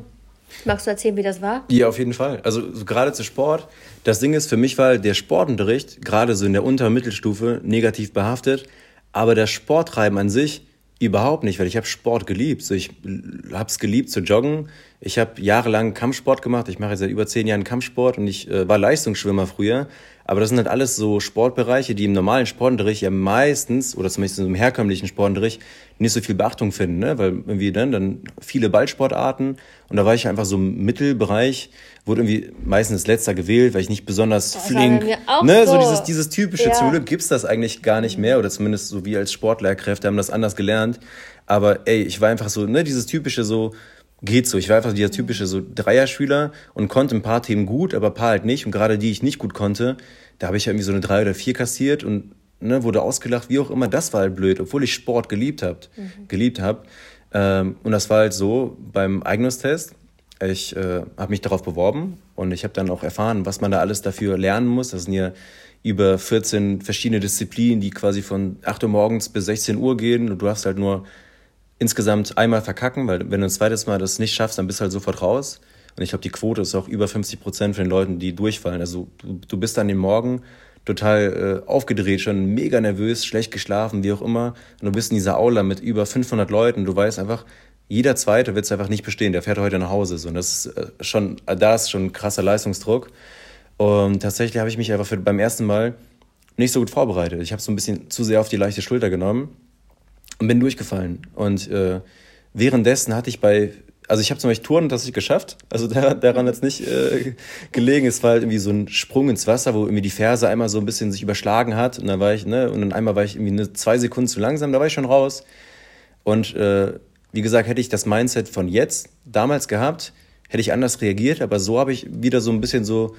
Magst du erzählen, wie das war? Ja, auf jeden Fall. Also so gerade zu Sport. Das Ding ist, für mich war der Sportunterricht gerade so in der Unter- und Mittelstufe negativ behaftet. Aber das Sporttreiben an sich Überhaupt nicht, weil ich habe Sport geliebt. So, ich habe es geliebt zu joggen. Ich habe jahrelang Kampfsport gemacht. Ich mache seit über zehn Jahren Kampfsport und ich äh, war Leistungsschwimmer früher. Aber das sind halt alles so Sportbereiche, die im normalen Sportunterricht ja meistens, oder zumindest im herkömmlichen Sportunterricht, nicht so viel Beachtung finden, ne? weil irgendwie dann, dann viele Ballsportarten und da war ich einfach so im Mittelbereich, wurde irgendwie meistens letzter gewählt, weil ich nicht besonders das flink, ne, so, so dieses, dieses typische, ja. zum Glück gibt's das eigentlich gar nicht mehr oder zumindest so wie als Sportlehrkräfte haben das anders gelernt, aber ey, ich war einfach so, ne, dieses typische so, geht so. Ich war einfach dieser typische so Dreierschüler und konnte ein paar Themen gut, aber ein paar halt nicht. Und gerade die ich nicht gut konnte, da habe ich irgendwie so eine drei oder vier kassiert und ne, wurde ausgelacht, wie auch immer. Das war halt blöd, obwohl ich Sport geliebt habe, mhm. geliebt habe. Ähm, und das war halt so beim Eignungstest. Ich äh, habe mich darauf beworben und ich habe dann auch erfahren, was man da alles dafür lernen muss. Das sind ja über 14 verschiedene Disziplinen, die quasi von 8 Uhr morgens bis 16 Uhr gehen und du hast halt nur insgesamt einmal verkacken, weil wenn du ein zweites Mal das nicht schaffst, dann bist du halt sofort raus. Und ich glaube, die Quote ist auch über 50 Prozent von den Leuten, die durchfallen. Also du, du bist dann den Morgen total äh, aufgedreht, schon mega nervös, schlecht geschlafen, wie auch immer. Und du bist in dieser Aula mit über 500 Leuten. Du weißt einfach, jeder Zweite wird es einfach nicht bestehen. Der fährt heute nach Hause. So. Und das ist äh, schon, da ist schon ein krasser Leistungsdruck. Und tatsächlich habe ich mich einfach für, beim ersten Mal nicht so gut vorbereitet. Ich habe so ein bisschen zu sehr auf die leichte Schulter genommen und bin durchgefallen. Und äh, währenddessen hatte ich bei, also ich habe zum Beispiel Touren tatsächlich geschafft, also da, daran hat es nicht äh, gelegen. Es war halt irgendwie so ein Sprung ins Wasser, wo irgendwie die Ferse einmal so ein bisschen sich überschlagen hat und dann war ich, ne, und dann einmal war ich irgendwie eine, zwei Sekunden zu langsam, da war ich schon raus. Und äh, wie gesagt, hätte ich das Mindset von jetzt damals gehabt, hätte ich anders reagiert, aber so habe ich wieder so ein bisschen so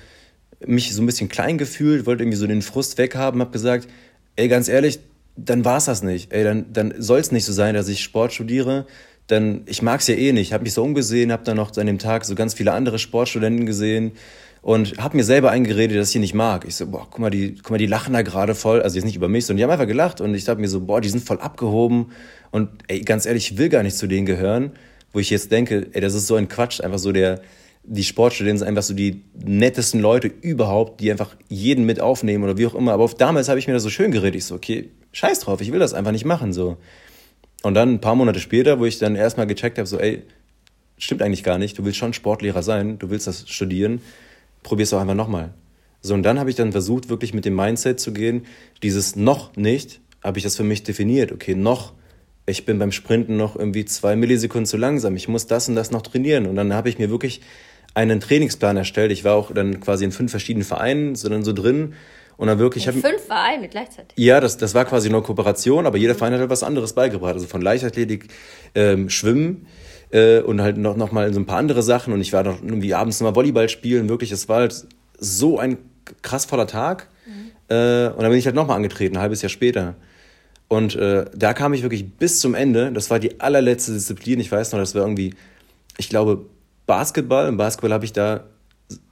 mich so ein bisschen klein gefühlt, wollte irgendwie so den Frust weghaben, habe gesagt, ey, ganz ehrlich, dann war's das nicht. Ey, dann, dann soll es nicht so sein, dass ich Sport studiere. Dann, ich mag's ja eh nicht. Habe mich so umgesehen, habe dann noch an dem Tag so ganz viele andere Sportstudenten gesehen und habe mir selber eingeredet, dass ich ihn nicht mag. Ich so, boah, guck mal, die, guck mal, die lachen da gerade voll. Also jetzt nicht über mich, sondern die haben einfach gelacht und ich dachte mir so, boah, die sind voll abgehoben und ey, ganz ehrlich, ich will gar nicht zu denen gehören, wo ich jetzt denke, ey, das ist so ein Quatsch, einfach so der, die Sportstudenten sind einfach so die nettesten Leute überhaupt, die einfach jeden mit aufnehmen oder wie auch immer. Aber damals habe ich mir das so schön geredet. Ich so, okay, scheiß drauf, ich will das einfach nicht machen. so. Und dann ein paar Monate später, wo ich dann erstmal gecheckt habe, so, ey, stimmt eigentlich gar nicht, du willst schon Sportlehrer sein, du willst das studieren, probier's doch einfach nochmal. So, und dann habe ich dann versucht, wirklich mit dem Mindset zu gehen, dieses noch nicht, habe ich das für mich definiert. Okay, noch, ich bin beim Sprinten noch irgendwie zwei Millisekunden zu langsam, ich muss das und das noch trainieren. Und dann habe ich mir wirklich einen Trainingsplan erstellt. Ich war auch dann quasi in fünf verschiedenen Vereinen, sondern so drin und dann wirklich. In fünf Vereine gleichzeitig. Ja, das, das war quasi nur Kooperation, aber jeder Verein hat halt was anderes beigebracht. Also von Leichtathletik, ähm, Schwimmen äh, und halt noch, noch mal so ein paar andere Sachen. Und ich war noch irgendwie abends nochmal Volleyball spielen. Wirklich, es war halt so ein krass voller Tag. Mhm. Äh, und dann bin ich halt nochmal angetreten, ein halbes Jahr später. Und äh, da kam ich wirklich bis zum Ende. Das war die allerletzte Disziplin. Ich weiß noch, das war irgendwie, ich glaube, Basketball. Im Basketball habe ich da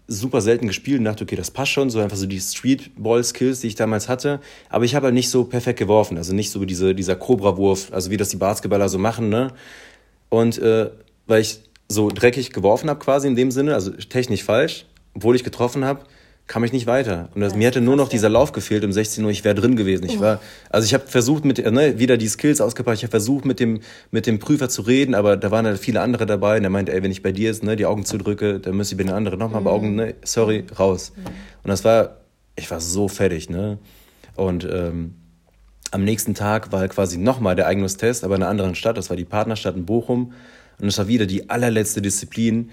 super selten gespielt und dachte, okay, das passt schon, so einfach so die Streetball-Skills, die ich damals hatte. Aber ich habe halt nicht so perfekt geworfen, also nicht so diese, dieser Cobra-Wurf, also wie das die Basketballer so machen, ne? Und äh, weil ich so dreckig geworfen habe quasi in dem Sinne, also technisch falsch, obwohl ich getroffen habe, kam ich nicht weiter. Und das, mir hätte nur noch dieser Lauf gefehlt um 16 Uhr, ich wäre drin gewesen. Ich war, also ich habe versucht mit, ne, wieder die Skills ausgepackt, ich habe versucht mit dem, mit dem Prüfer zu reden, aber da waren halt viele andere dabei und der meinte, ey, wenn ich bei dir ist, ne, die Augen zudrücke, dann müsste ich bei den anderen nochmal mhm. bei Augen, ne, sorry, raus. Mhm. Und das war, ich war so fertig, ne. Und ähm, am nächsten Tag war halt quasi nochmal der Eignungstest, aber in einer anderen Stadt, das war die Partnerstadt in Bochum. Und das war wieder die allerletzte Disziplin.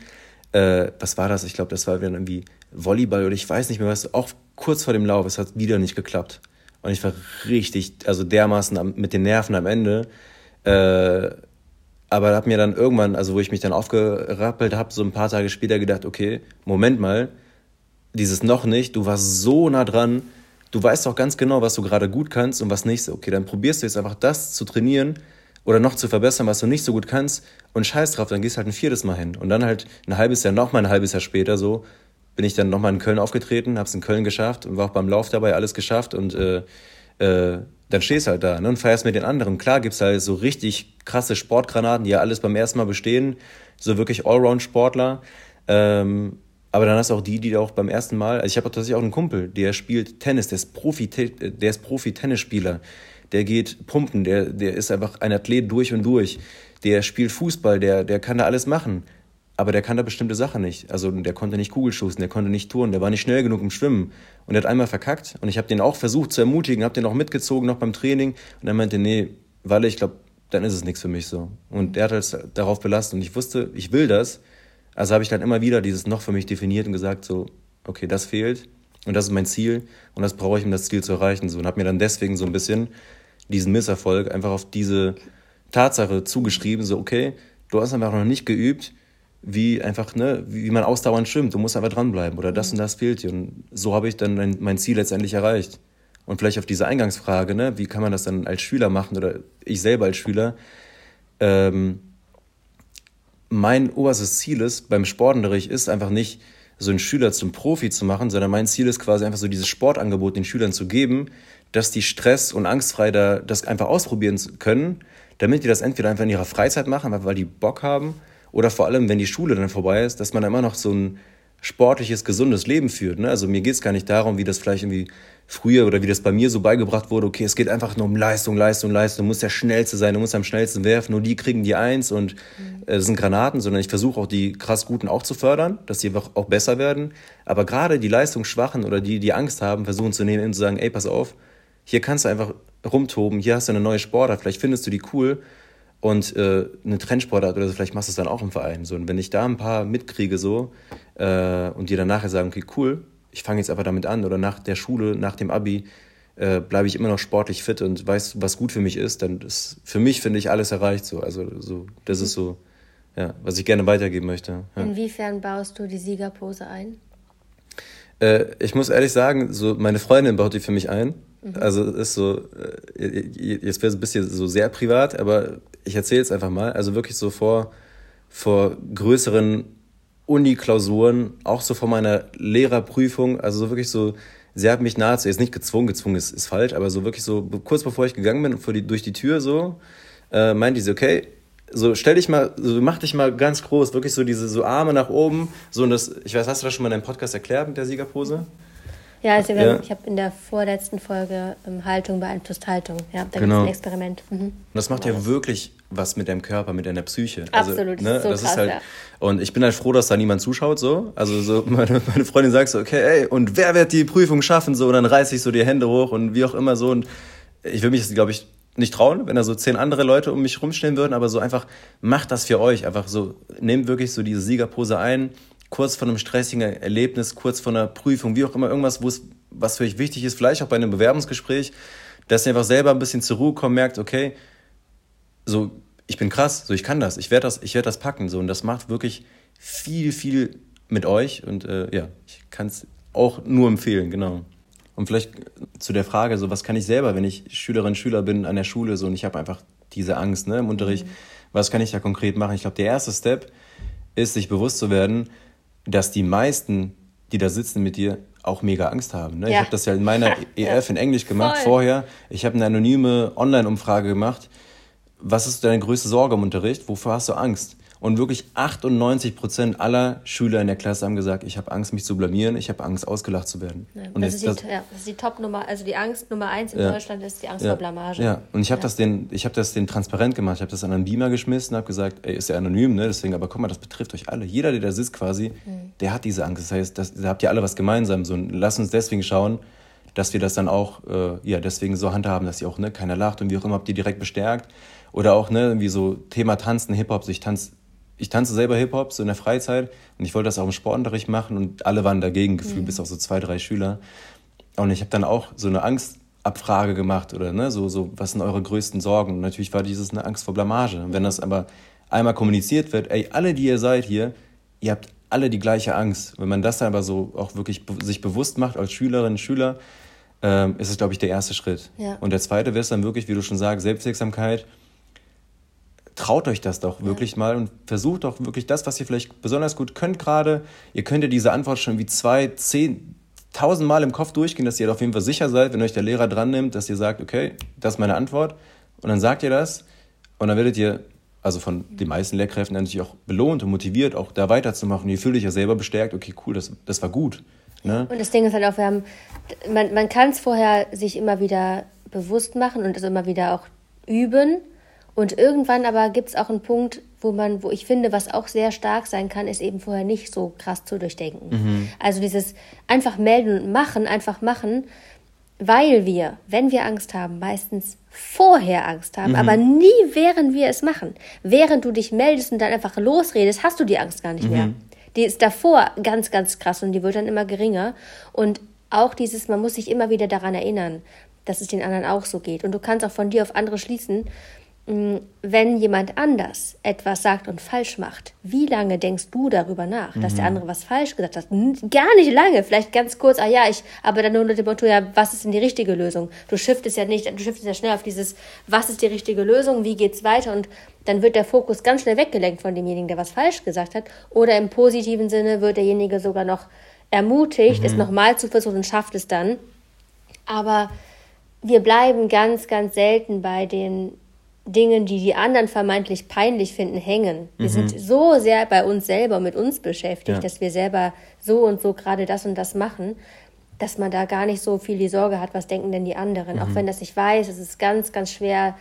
Äh, was war das? Ich glaube, das war wieder irgendwie Volleyball oder ich weiß nicht mehr was, auch kurz vor dem Lauf, es hat wieder nicht geklappt. Und ich war richtig, also dermaßen am, mit den Nerven am Ende. Äh, aber habe mir dann irgendwann, also wo ich mich dann aufgerappelt habe, so ein paar Tage später gedacht, okay, Moment mal, dieses noch nicht, du warst so nah dran, du weißt doch ganz genau, was du gerade gut kannst und was nicht. Okay, dann probierst du jetzt einfach das zu trainieren oder noch zu verbessern, was du nicht so gut kannst und scheiß drauf, dann gehst halt ein viertes Mal hin. Und dann halt ein halbes Jahr, noch mal ein halbes Jahr später so, bin ich dann nochmal in Köln aufgetreten, habe es in Köln geschafft und war auch beim Lauf dabei, alles geschafft und äh, äh, dann stehst halt da ne, und feierst mit den anderen. Klar gibt's halt so richtig krasse Sportgranaten, die ja alles beim ersten Mal bestehen, so wirklich Allround-Sportler. Ähm, aber dann hast du auch die, die auch beim ersten Mal, also ich habe tatsächlich auch einen Kumpel, der spielt Tennis, der ist Profi, der ist Profi-Tennisspieler, der geht pumpen, der, der ist einfach ein Athlet durch und durch, der spielt Fußball, der, der kann da alles machen aber der kann da bestimmte Sachen nicht. Also der konnte nicht Kugelstoßen, der konnte nicht touren, der war nicht schnell genug im Schwimmen und der hat einmal verkackt und ich habe den auch versucht zu ermutigen, habe den auch mitgezogen noch beim Training und er meinte, nee, weil ich glaube, dann ist es nichts für mich so. Und der hat halt darauf belastet und ich wusste, ich will das. Also habe ich dann immer wieder dieses noch für mich definiert und gesagt so, okay, das fehlt und das ist mein Ziel und das brauche ich, um das Ziel zu erreichen so und habe mir dann deswegen so ein bisschen diesen Misserfolg einfach auf diese Tatsache zugeschrieben, so okay, du hast einfach noch nicht geübt, wie einfach, ne, wie man ausdauernd schwimmt. Du musst einfach dranbleiben oder das und das fehlt dir. Und so habe ich dann mein, mein Ziel letztendlich erreicht. Und vielleicht auf diese Eingangsfrage, ne, wie kann man das dann als Schüler machen oder ich selber als Schüler, ähm, mein oberstes Ziel ist beim Sportunterricht ist einfach nicht so einen Schüler zum Profi zu machen, sondern mein Ziel ist quasi einfach so dieses Sportangebot den Schülern zu geben, dass die stress- und angstfrei da das einfach ausprobieren können, damit die das entweder einfach in ihrer Freizeit machen, weil die Bock haben, oder vor allem, wenn die Schule dann vorbei ist, dass man immer noch so ein sportliches, gesundes Leben führt. Ne? Also mir geht es gar nicht darum, wie das vielleicht irgendwie früher oder wie das bei mir so beigebracht wurde, okay, es geht einfach nur um Leistung, Leistung, Leistung, du musst der Schnellste sein, du musst am schnellsten werfen, nur die kriegen die Eins und äh, das sind Granaten, sondern ich versuche auch die krass Guten auch zu fördern, dass die einfach auch besser werden. Aber gerade die Leistungsschwachen oder die, die Angst haben, versuchen zu nehmen und zu sagen, ey, pass auf, hier kannst du einfach rumtoben, hier hast du eine neue Sportart, vielleicht findest du die cool und äh, eine Trendsportart oder so, vielleicht machst du es dann auch im Verein. So, und wenn ich da ein paar mitkriege so äh, und die dann nachher sagen, okay, cool, ich fange jetzt einfach damit an oder nach der Schule, nach dem Abi äh, bleibe ich immer noch sportlich fit und weiß, was gut für mich ist, dann ist für mich, finde ich, alles erreicht so. Also so, das ist so, ja, was ich gerne weitergeben möchte. Ja. Inwiefern baust du die Siegerpose ein? Äh, ich muss ehrlich sagen, so meine Freundin baut die für mich ein. Mhm. Also ist so, äh, jetzt wäre es ein bisschen so sehr privat, aber ich erzähle es einfach mal. Also wirklich so vor, vor größeren Uni-Klausuren, auch so vor meiner Lehrerprüfung, also so wirklich so, sie hat mich nahezu, jetzt nicht gezwungen, gezwungen ist, ist falsch, aber so wirklich so, kurz bevor ich gegangen bin, vor die, durch die Tür so, äh, meinte sie, okay, so stell dich mal, so mach dich mal ganz groß, wirklich so diese so Arme nach oben, so und das, ich weiß, hast du das schon mal in deinem Podcast erklärt mit der Siegerpose? Ja, also ja. ich habe in der vorletzten Folge ähm, Haltung beeinflusst Haltung. Ja, da genau. gibt es ein Experiment. Mhm. Und das macht ja wirklich was mit deinem Körper, mit deiner Psyche. Also, Absolut, ne, so das krass, ist halt, ja. Und ich bin halt froh, dass da niemand zuschaut, so. Also so meine, meine Freundin sagt so, okay, ey, und wer wird die Prüfung schaffen, so, und dann reiße ich so die Hände hoch und wie auch immer so. Und ich will mich, glaube ich, nicht trauen, wenn da so zehn andere Leute um mich rumstehen würden, aber so einfach, macht das für euch. Einfach so, nehmt wirklich so diese Siegerpose ein, kurz vor einem stressigen Erlebnis, kurz vor einer Prüfung, wie auch immer, irgendwas, wo es, was für euch wichtig ist, vielleicht auch bei einem Bewerbungsgespräch, dass ihr einfach selber ein bisschen zur Ruhe kommt, merkt, okay, so, ich bin krass, so, ich kann das, ich werde das, ich werde das packen, so, und das macht wirklich viel, viel mit euch und äh, ja, ich kann es auch nur empfehlen, genau. Und vielleicht zu der Frage, so was kann ich selber, wenn ich Schülerin, Schüler bin an der Schule so und ich habe einfach diese Angst ne, im Unterricht, mhm. was kann ich da konkret machen? Ich glaube, der erste Step ist, sich bewusst zu werden, dass die meisten, die da sitzen mit dir, auch mega Angst haben. Ne? Ja. Ich habe das ja in meiner EF in Englisch gemacht Voll. vorher. Ich habe eine anonyme Online-Umfrage gemacht. Was ist deine größte Sorge im Unterricht? Wovor hast du Angst? Und wirklich 98 Prozent aller Schüler in der Klasse haben gesagt, ich habe Angst, mich zu blamieren, ich habe Angst, ausgelacht zu werden. Ja, und das, ist die, das, ja, das ist die Top-Nummer, also die Angst Nummer eins in ja, Deutschland ist die Angst vor Blamage. Ja, und ich habe das, den, hab das den transparent gemacht. Ich habe das an einen Beamer geschmissen, habe gesagt, ey, ist ja anonym, ne? deswegen, aber guck mal, das betrifft euch alle. Jeder, der da sitzt quasi, mhm. der hat diese Angst. Das heißt, das, da habt ihr alle was gemeinsam. So, lass uns deswegen schauen, dass wir das dann auch, äh, ja, deswegen so handhaben, dass ihr auch, ne, keiner lacht und wie auch immer, habt ihr direkt bestärkt. Oder auch, ne, wie so Thema Tanzen, Hip-Hop, so ich tanze ich tanze selber Hip-Hop so in der Freizeit und ich wollte das auch im Sportunterricht machen und alle waren dagegen gefühlt, mhm. bis auf so zwei, drei Schüler. Und ich habe dann auch so eine Angstabfrage gemacht oder ne, so, so, was sind eure größten Sorgen? Und natürlich war dieses eine Angst vor Blamage. Und wenn das aber einmal kommuniziert wird, ey, alle, die ihr seid hier, ihr habt alle die gleiche Angst. Wenn man das dann aber so auch wirklich sich bewusst macht als Schülerin, Schüler, ähm, ist es, glaube ich, der erste Schritt. Ja. Und der zweite wäre es dann wirklich, wie du schon sagst, Selbstwirksamkeit traut euch das doch wirklich ja. mal und versucht doch wirklich das, was ihr vielleicht besonders gut könnt gerade. Ihr könnt ja diese Antwort schon wie zwei, zehn, tausend Mal im Kopf durchgehen, dass ihr auf jeden Fall sicher seid, wenn euch der Lehrer dran nimmt, dass ihr sagt, okay, das ist meine Antwort. Und dann sagt ihr das und dann werdet ihr, also von den meisten Lehrkräften natürlich auch belohnt und motiviert, auch da weiterzumachen. Ihr fühlt euch ja selber bestärkt, okay, cool, das, das war gut. Ne? Und das Ding ist halt auch, wir haben, man, man kann es vorher sich immer wieder bewusst machen und es immer wieder auch üben. Und irgendwann aber gibt es auch einen Punkt, wo man, wo ich finde, was auch sehr stark sein kann, ist eben vorher nicht so krass zu durchdenken. Mhm. Also dieses einfach melden und machen, einfach machen, weil wir, wenn wir Angst haben, meistens vorher Angst haben, mhm. aber nie während wir es machen. Während du dich meldest und dann einfach losredest, hast du die Angst gar nicht mhm. mehr. Die ist davor ganz, ganz krass und die wird dann immer geringer. Und auch dieses, man muss sich immer wieder daran erinnern, dass es den anderen auch so geht. Und du kannst auch von dir auf andere schließen wenn jemand anders etwas sagt und falsch macht, wie lange denkst du darüber nach, dass der andere was falsch gesagt hat? Gar nicht lange, vielleicht ganz kurz, ah ja, ich, aber dann nur unter dem Motto, ja, was ist denn die richtige Lösung? Du shiftest ja nicht, du shiftest ja schnell auf dieses, was ist die richtige Lösung, wie geht's weiter und dann wird der Fokus ganz schnell weggelenkt von demjenigen, der was falsch gesagt hat. Oder im positiven Sinne wird derjenige sogar noch ermutigt, mhm. es nochmal zu versuchen und schafft es dann. Aber wir bleiben ganz, ganz selten bei den Dingen, die die anderen vermeintlich peinlich finden, hängen. Wir mhm. sind so sehr bei uns selber mit uns beschäftigt, ja. dass wir selber so und so gerade das und das machen, dass man da gar nicht so viel die Sorge hat, was denken denn die anderen. Mhm. Auch wenn das nicht weiß, es ist ganz, ganz schwer,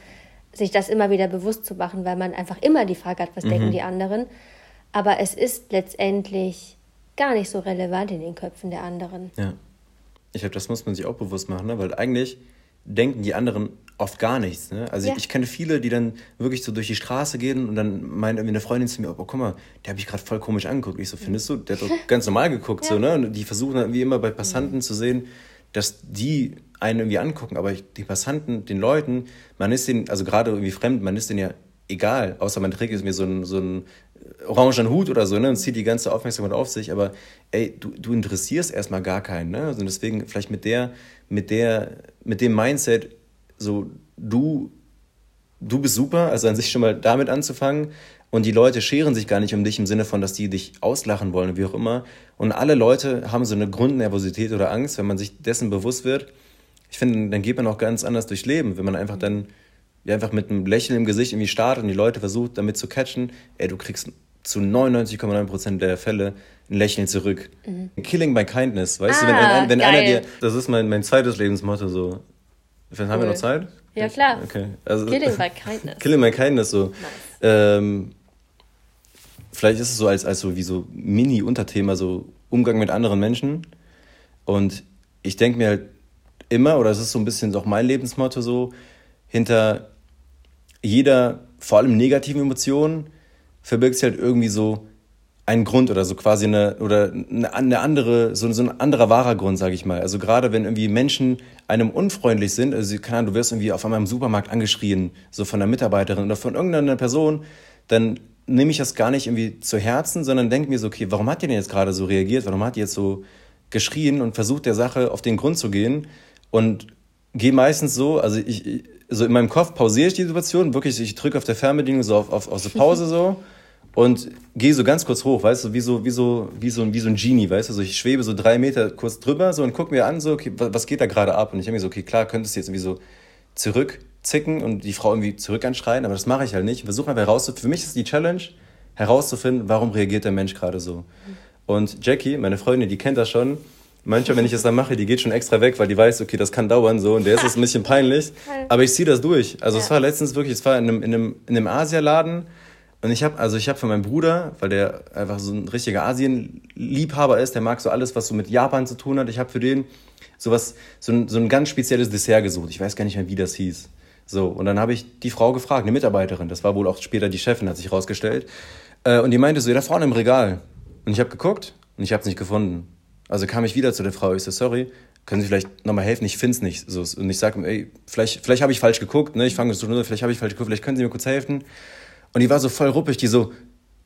sich das immer wieder bewusst zu machen, weil man einfach immer die Frage hat, was mhm. denken die anderen. Aber es ist letztendlich gar nicht so relevant in den Köpfen der anderen. Ja. Ich glaube, das muss man sich auch bewusst machen, ne? weil eigentlich denken die anderen oft gar nichts. Ne? Also ja. ich, ich kenne viele, die dann wirklich so durch die Straße gehen und dann meint irgendwie eine Freundin zu mir, oh, guck mal, der habe ich gerade voll komisch angeguckt. Ich so, findest du? Der hat doch ganz normal geguckt. Ja. So, ne? Und die versuchen dann wie immer bei Passanten mhm. zu sehen, dass die einen irgendwie angucken. Aber die Passanten, den Leuten, man ist denen, also gerade irgendwie fremd, man ist denen ja egal, außer man trägt irgendwie so einen, so einen orangen Hut oder so, ne, und zieht die ganze Aufmerksamkeit auf sich, aber ey, du, du interessierst erstmal gar keinen, ne, also deswegen vielleicht mit der, mit der, mit dem Mindset, so, du, du bist super, also an sich schon mal damit anzufangen und die Leute scheren sich gar nicht um dich im Sinne von, dass die dich auslachen wollen, wie auch immer und alle Leute haben so eine Grundnervosität oder Angst, wenn man sich dessen bewusst wird, ich finde, dann geht man auch ganz anders durchs Leben, wenn man einfach dann ja, einfach mit einem Lächeln im Gesicht irgendwie startet und die Leute versucht damit zu catchen, ey, du kriegst zu 99,9% der Fälle ein Lächeln zurück. Mhm. Killing by kindness, weißt ah, du, wenn, ein, wenn einer dir, das ist mein, mein zweites Lebensmotto so. Cool. Haben wir noch Zeit? Ja, klar. Okay. Also, killing by kindness. Killing by kindness, so. Nice. Ähm, vielleicht ist es so als, als so wie so Mini-Unterthema, so Umgang mit anderen Menschen. Und ich denke mir halt immer, oder es ist so ein bisschen auch mein Lebensmotto so, hinter jeder, vor allem negativen Emotion, verbirgt sich halt irgendwie so ein Grund oder so quasi eine oder eine, andere so, so ein anderer wahrer Grund, sage ich mal. Also gerade wenn irgendwie Menschen einem unfreundlich sind, also keine Ahnung, du wirst irgendwie auf einmal im Supermarkt angeschrien, so von einer Mitarbeiterin oder von irgendeiner Person, dann nehme ich das gar nicht irgendwie zu Herzen, sondern denke mir so, okay, warum hat die denn jetzt gerade so reagiert? Warum hat die jetzt so geschrien und versucht der Sache auf den Grund zu gehen? Und gehe meistens so, also ich, so in meinem Kopf pausiere ich die Situation, wirklich, ich drücke auf der Fernbedienung so auf, auf, auf so Pause so und gehe so ganz kurz hoch, weißt du, wie so, wie so, wie so, wie so ein Genie, weißt du, so ich schwebe so drei Meter kurz drüber so und guck mir an, so, okay, was geht da gerade ab? Und ich denke mir so, okay, klar, könntest du jetzt irgendwie so zurückzicken und die Frau irgendwie zurück anschreien, aber das mache ich halt nicht. Ich versuche einfach herauszufinden, für mich ist die Challenge, herauszufinden, warum reagiert der Mensch gerade so. Und Jackie, meine Freundin, die kennt das schon, manchmal, wenn ich das dann mache, die geht schon extra weg, weil die weiß, okay, das kann dauern so und der ist es ein bisschen peinlich. Aber ich ziehe das durch. Also ja. es war letztens wirklich, es war in einem, in einem, in einem Asialaden und ich habe, also ich von meinem Bruder, weil der einfach so ein richtiger Asien-Liebhaber ist, der mag so alles, was so mit Japan zu tun hat. Ich habe für den sowas, so ein, so ein ganz spezielles Dessert gesucht. Ich weiß gar nicht mehr, wie das hieß. So, und dann habe ich die Frau gefragt, eine Mitarbeiterin, das war wohl auch später die Chefin, hat sich rausgestellt. Äh, und die meinte so, ja, da vorne im Regal. Und ich habe geguckt und ich habe es nicht gefunden. Also kam ich wieder zu der Frau, ich so, sorry, können Sie vielleicht nochmal helfen? Ich finde es nicht. So, und ich sage, ey, vielleicht, vielleicht habe ich falsch geguckt, ne? Ich fange so, vielleicht habe ich falsch geguckt, vielleicht können Sie mir kurz helfen. Und die war so voll ruppig, die so,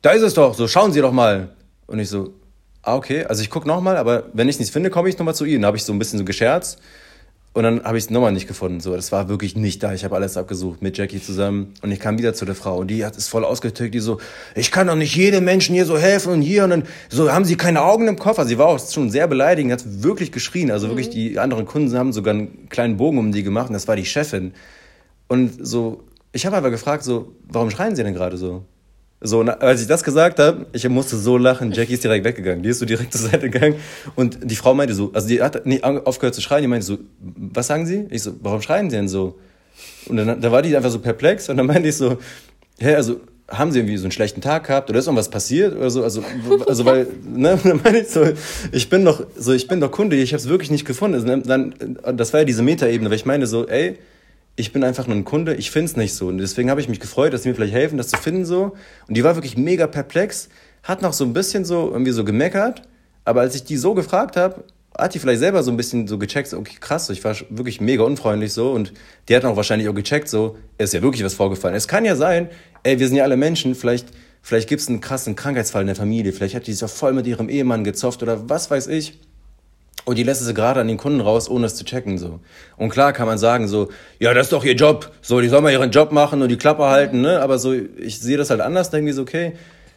da ist es doch, so schauen Sie doch mal. Und ich so, ah, okay, also ich gucke nochmal, aber wenn ich es nicht finde, komme ich nochmal zu Ihnen. Da habe ich so ein bisschen so gescherzt. Und dann habe ich es nochmal nicht gefunden. So, das war wirklich nicht da. Ich habe alles abgesucht mit Jackie zusammen. Und ich kam wieder zu der Frau. Und die hat es voll ausgetückt. Die so, ich kann doch nicht jedem Menschen hier so helfen und hier. Und dann so, haben Sie keine Augen im? Also sie war auch schon sehr beleidigend, hat wirklich geschrien. Also mhm. wirklich, die anderen Kunden haben sogar einen kleinen Bogen um die gemacht. Und das war die Chefin. Und so, ich habe aber gefragt, so, warum schreien Sie denn gerade so? So, na, als ich das gesagt habe, ich musste so lachen. Jackie ist direkt weggegangen. Die ist so direkt zur Seite gegangen. Und die Frau meinte so, also die hat nicht aufgehört zu schreien. Die meinte so, was sagen Sie? Ich so, warum schreien Sie denn so? Und dann da war die einfach so perplex. Und dann meinte ich so, hä, also haben Sie irgendwie so einen schlechten Tag gehabt oder ist irgendwas passiert oder so? Also, also weil, ne, dann meine ich so, ich bin doch, so, ich bin doch Kunde, ich habe es wirklich nicht gefunden. Also, dann, das war ja diese Metaebene, weil ich meine so, ey, ich bin einfach nur ein Kunde, ich finde es nicht so. Und deswegen habe ich mich gefreut, dass sie mir vielleicht helfen, das zu finden so. Und die war wirklich mega perplex, hat noch so ein bisschen so irgendwie so gemeckert. Aber als ich die so gefragt habe, hat die vielleicht selber so ein bisschen so gecheckt, so, okay, krass, ich war wirklich mega unfreundlich so und die hat auch wahrscheinlich auch gecheckt, so, ist ja wirklich was vorgefallen. Es kann ja sein, ey, wir sind ja alle Menschen, vielleicht, vielleicht gibt es einen krassen Krankheitsfall in der Familie, vielleicht hat die sich auch voll mit ihrem Ehemann gezofft oder was weiß ich. Und die lässt sie gerade an den Kunden raus, ohne es zu checken, so. Und klar kann man sagen, so, ja, das ist doch ihr Job, so, die soll mal ihren Job machen und die Klappe halten, ne, aber so, ich sehe das halt anders, denke ich so, okay,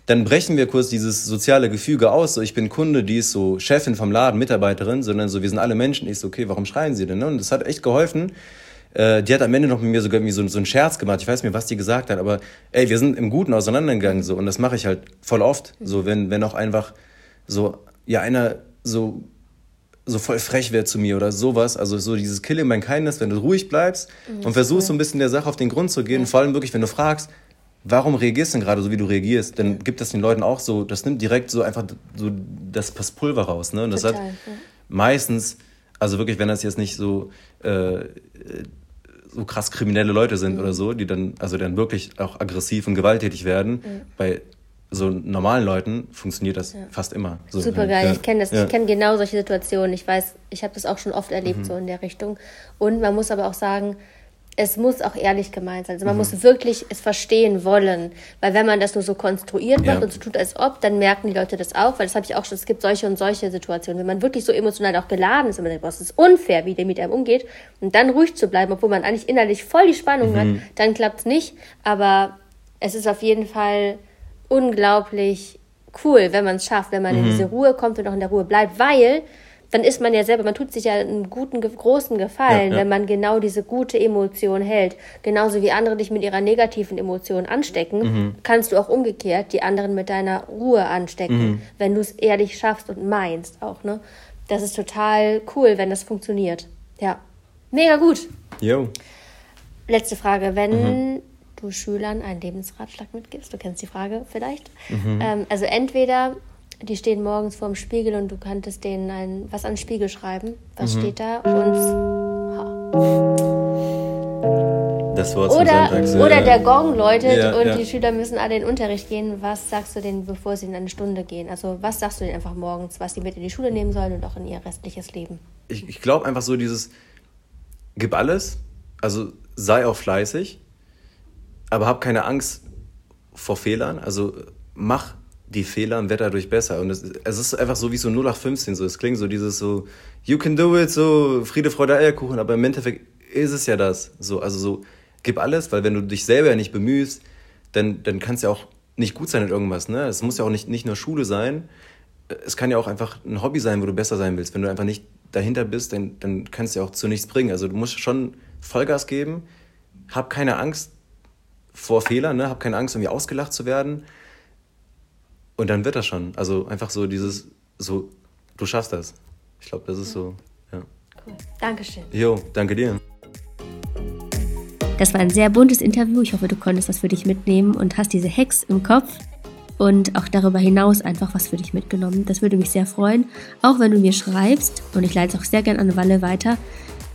dann brechen wir kurz dieses soziale Gefüge aus. So, ich bin Kunde, die ist so Chefin vom Laden, Mitarbeiterin, sondern so, wir sind alle Menschen. Ich so, okay, warum schreien sie denn? Ne? Und das hat echt geholfen. Äh, die hat am Ende noch mit mir sogar irgendwie so, so einen Scherz gemacht. Ich weiß nicht was die gesagt hat, aber ey, wir sind im Guten auseinandergegangen. So, und das mache ich halt voll oft. So, wenn, wenn auch einfach so, ja, einer so so voll frech wird zu mir oder sowas. Also so dieses Killing mein Kindness, wenn du ruhig bleibst mhm, und versuchst so ein bisschen der Sache auf den Grund zu gehen. Ja. Vor allem wirklich, wenn du fragst, warum reagierst du denn gerade so, wie du reagierst? Dann gibt das den Leuten auch so, das nimmt direkt so einfach so das, das Pulver raus. Ne? Und das Total, hat ja. meistens, also wirklich, wenn das jetzt nicht so, äh, so krass kriminelle Leute sind mhm. oder so, die dann, also dann wirklich auch aggressiv und gewalttätig werden, mhm. bei so normalen Leuten funktioniert das ja. fast immer. So, Super geil, ja. ich kenne das. Ja. Ich kenne genau solche Situationen. Ich weiß, ich habe das auch schon oft erlebt, mhm. so in der Richtung. Und man muss aber auch sagen, es muss auch ehrlich gemeint sein. Also man mhm. muss wirklich es verstehen wollen. Weil wenn man das nur so konstruiert macht ja. und so tut, als ob, dann merken die Leute das auch. Weil das habe ich auch schon, es gibt solche und solche Situationen. Wenn man wirklich so emotional auch geladen ist und man denkt, boah, es ist unfair, wie der mit einem umgeht, und dann ruhig zu bleiben, obwohl man eigentlich innerlich voll die Spannung mhm. hat, dann klappt es nicht. Aber es ist auf jeden Fall unglaublich cool, wenn man es schafft, wenn man mhm. in diese Ruhe kommt und auch in der Ruhe bleibt, weil dann ist man ja selber, man tut sich ja einen guten, großen Gefallen, ja, ja. wenn man genau diese gute Emotion hält. Genauso wie andere dich mit ihrer negativen Emotion anstecken, mhm. kannst du auch umgekehrt die anderen mit deiner Ruhe anstecken, mhm. wenn du es ehrlich schaffst und meinst auch, ne? Das ist total cool, wenn das funktioniert. Ja. Mega gut. Jo. Letzte Frage. Wenn mhm. Du Schülern einen Lebensratschlag mitgibst, du kennst die Frage vielleicht. Mhm. Ähm, also entweder die stehen morgens vorm Spiegel und du könntest denen ein, was an den Spiegel schreiben. Was mhm. steht da? Und. Das Wort oder, Sonntags, oder der Gong läutet ja, und ja. die Schüler müssen alle in den Unterricht gehen. Was sagst du denen, bevor sie in eine Stunde gehen? Also, was sagst du denen einfach morgens, was sie mit in die Schule nehmen sollen und auch in ihr restliches Leben? Ich, ich glaube einfach so dieses, gib alles, also sei auch fleißig, aber hab keine Angst vor Fehlern. Also mach die Fehler und wird dadurch besser. Und es, es ist einfach so wie so 0815, so. Es klingt so dieses so, you can do it, so Friede, Freude, Eierkuchen, aber im Endeffekt ist es ja das. So, also so, gib alles, weil wenn du dich selber ja nicht bemühst, dann, dann kann es ja auch nicht gut sein in irgendwas. Ne? Es muss ja auch nicht, nicht nur Schule sein. Es kann ja auch einfach ein Hobby sein, wo du besser sein willst. Wenn du einfach nicht dahinter bist, dann, dann kann es ja auch zu nichts bringen. Also du musst schon Vollgas geben. Hab keine Angst vor Fehlern, ne? hab keine Angst, irgendwie ausgelacht zu werden und dann wird das schon. Also einfach so dieses, so, du schaffst das. Ich glaube, das ist so, ja. Cool. Dankeschön. Jo, danke dir. Das war ein sehr buntes Interview. Ich hoffe, du konntest was für dich mitnehmen und hast diese Hacks im Kopf und auch darüber hinaus einfach was für dich mitgenommen. Das würde mich sehr freuen. Auch wenn du mir schreibst, und ich leite es auch sehr gerne an Walle weiter,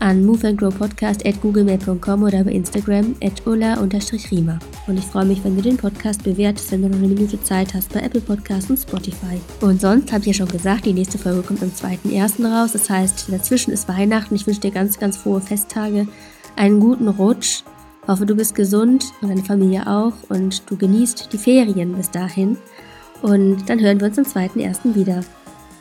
an moveandgrowpodcast at googlemail.com oder bei Instagram at ulla-rima. Und ich freue mich, wenn du den Podcast bewertest, wenn du noch eine Minute Zeit hast bei Apple Podcasts und Spotify. Und sonst habe ich ja schon gesagt, die nächste Folge kommt am 2.1. raus. Das heißt, dazwischen ist Weihnachten. Ich wünsche dir ganz, ganz frohe Festtage, einen guten Rutsch. Hoffe, du bist gesund und deine Familie auch und du genießt die Ferien bis dahin. Und dann hören wir uns am 2.1. wieder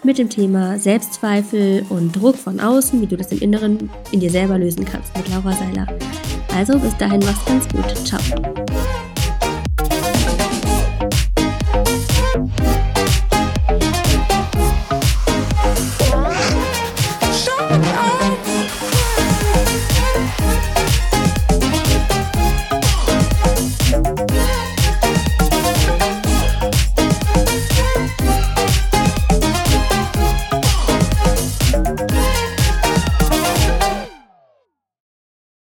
mit dem Thema Selbstzweifel und Druck von außen, wie du das im Inneren in dir selber lösen kannst mit Laura Seiler. Also bis dahin mach's ganz gut. Ciao.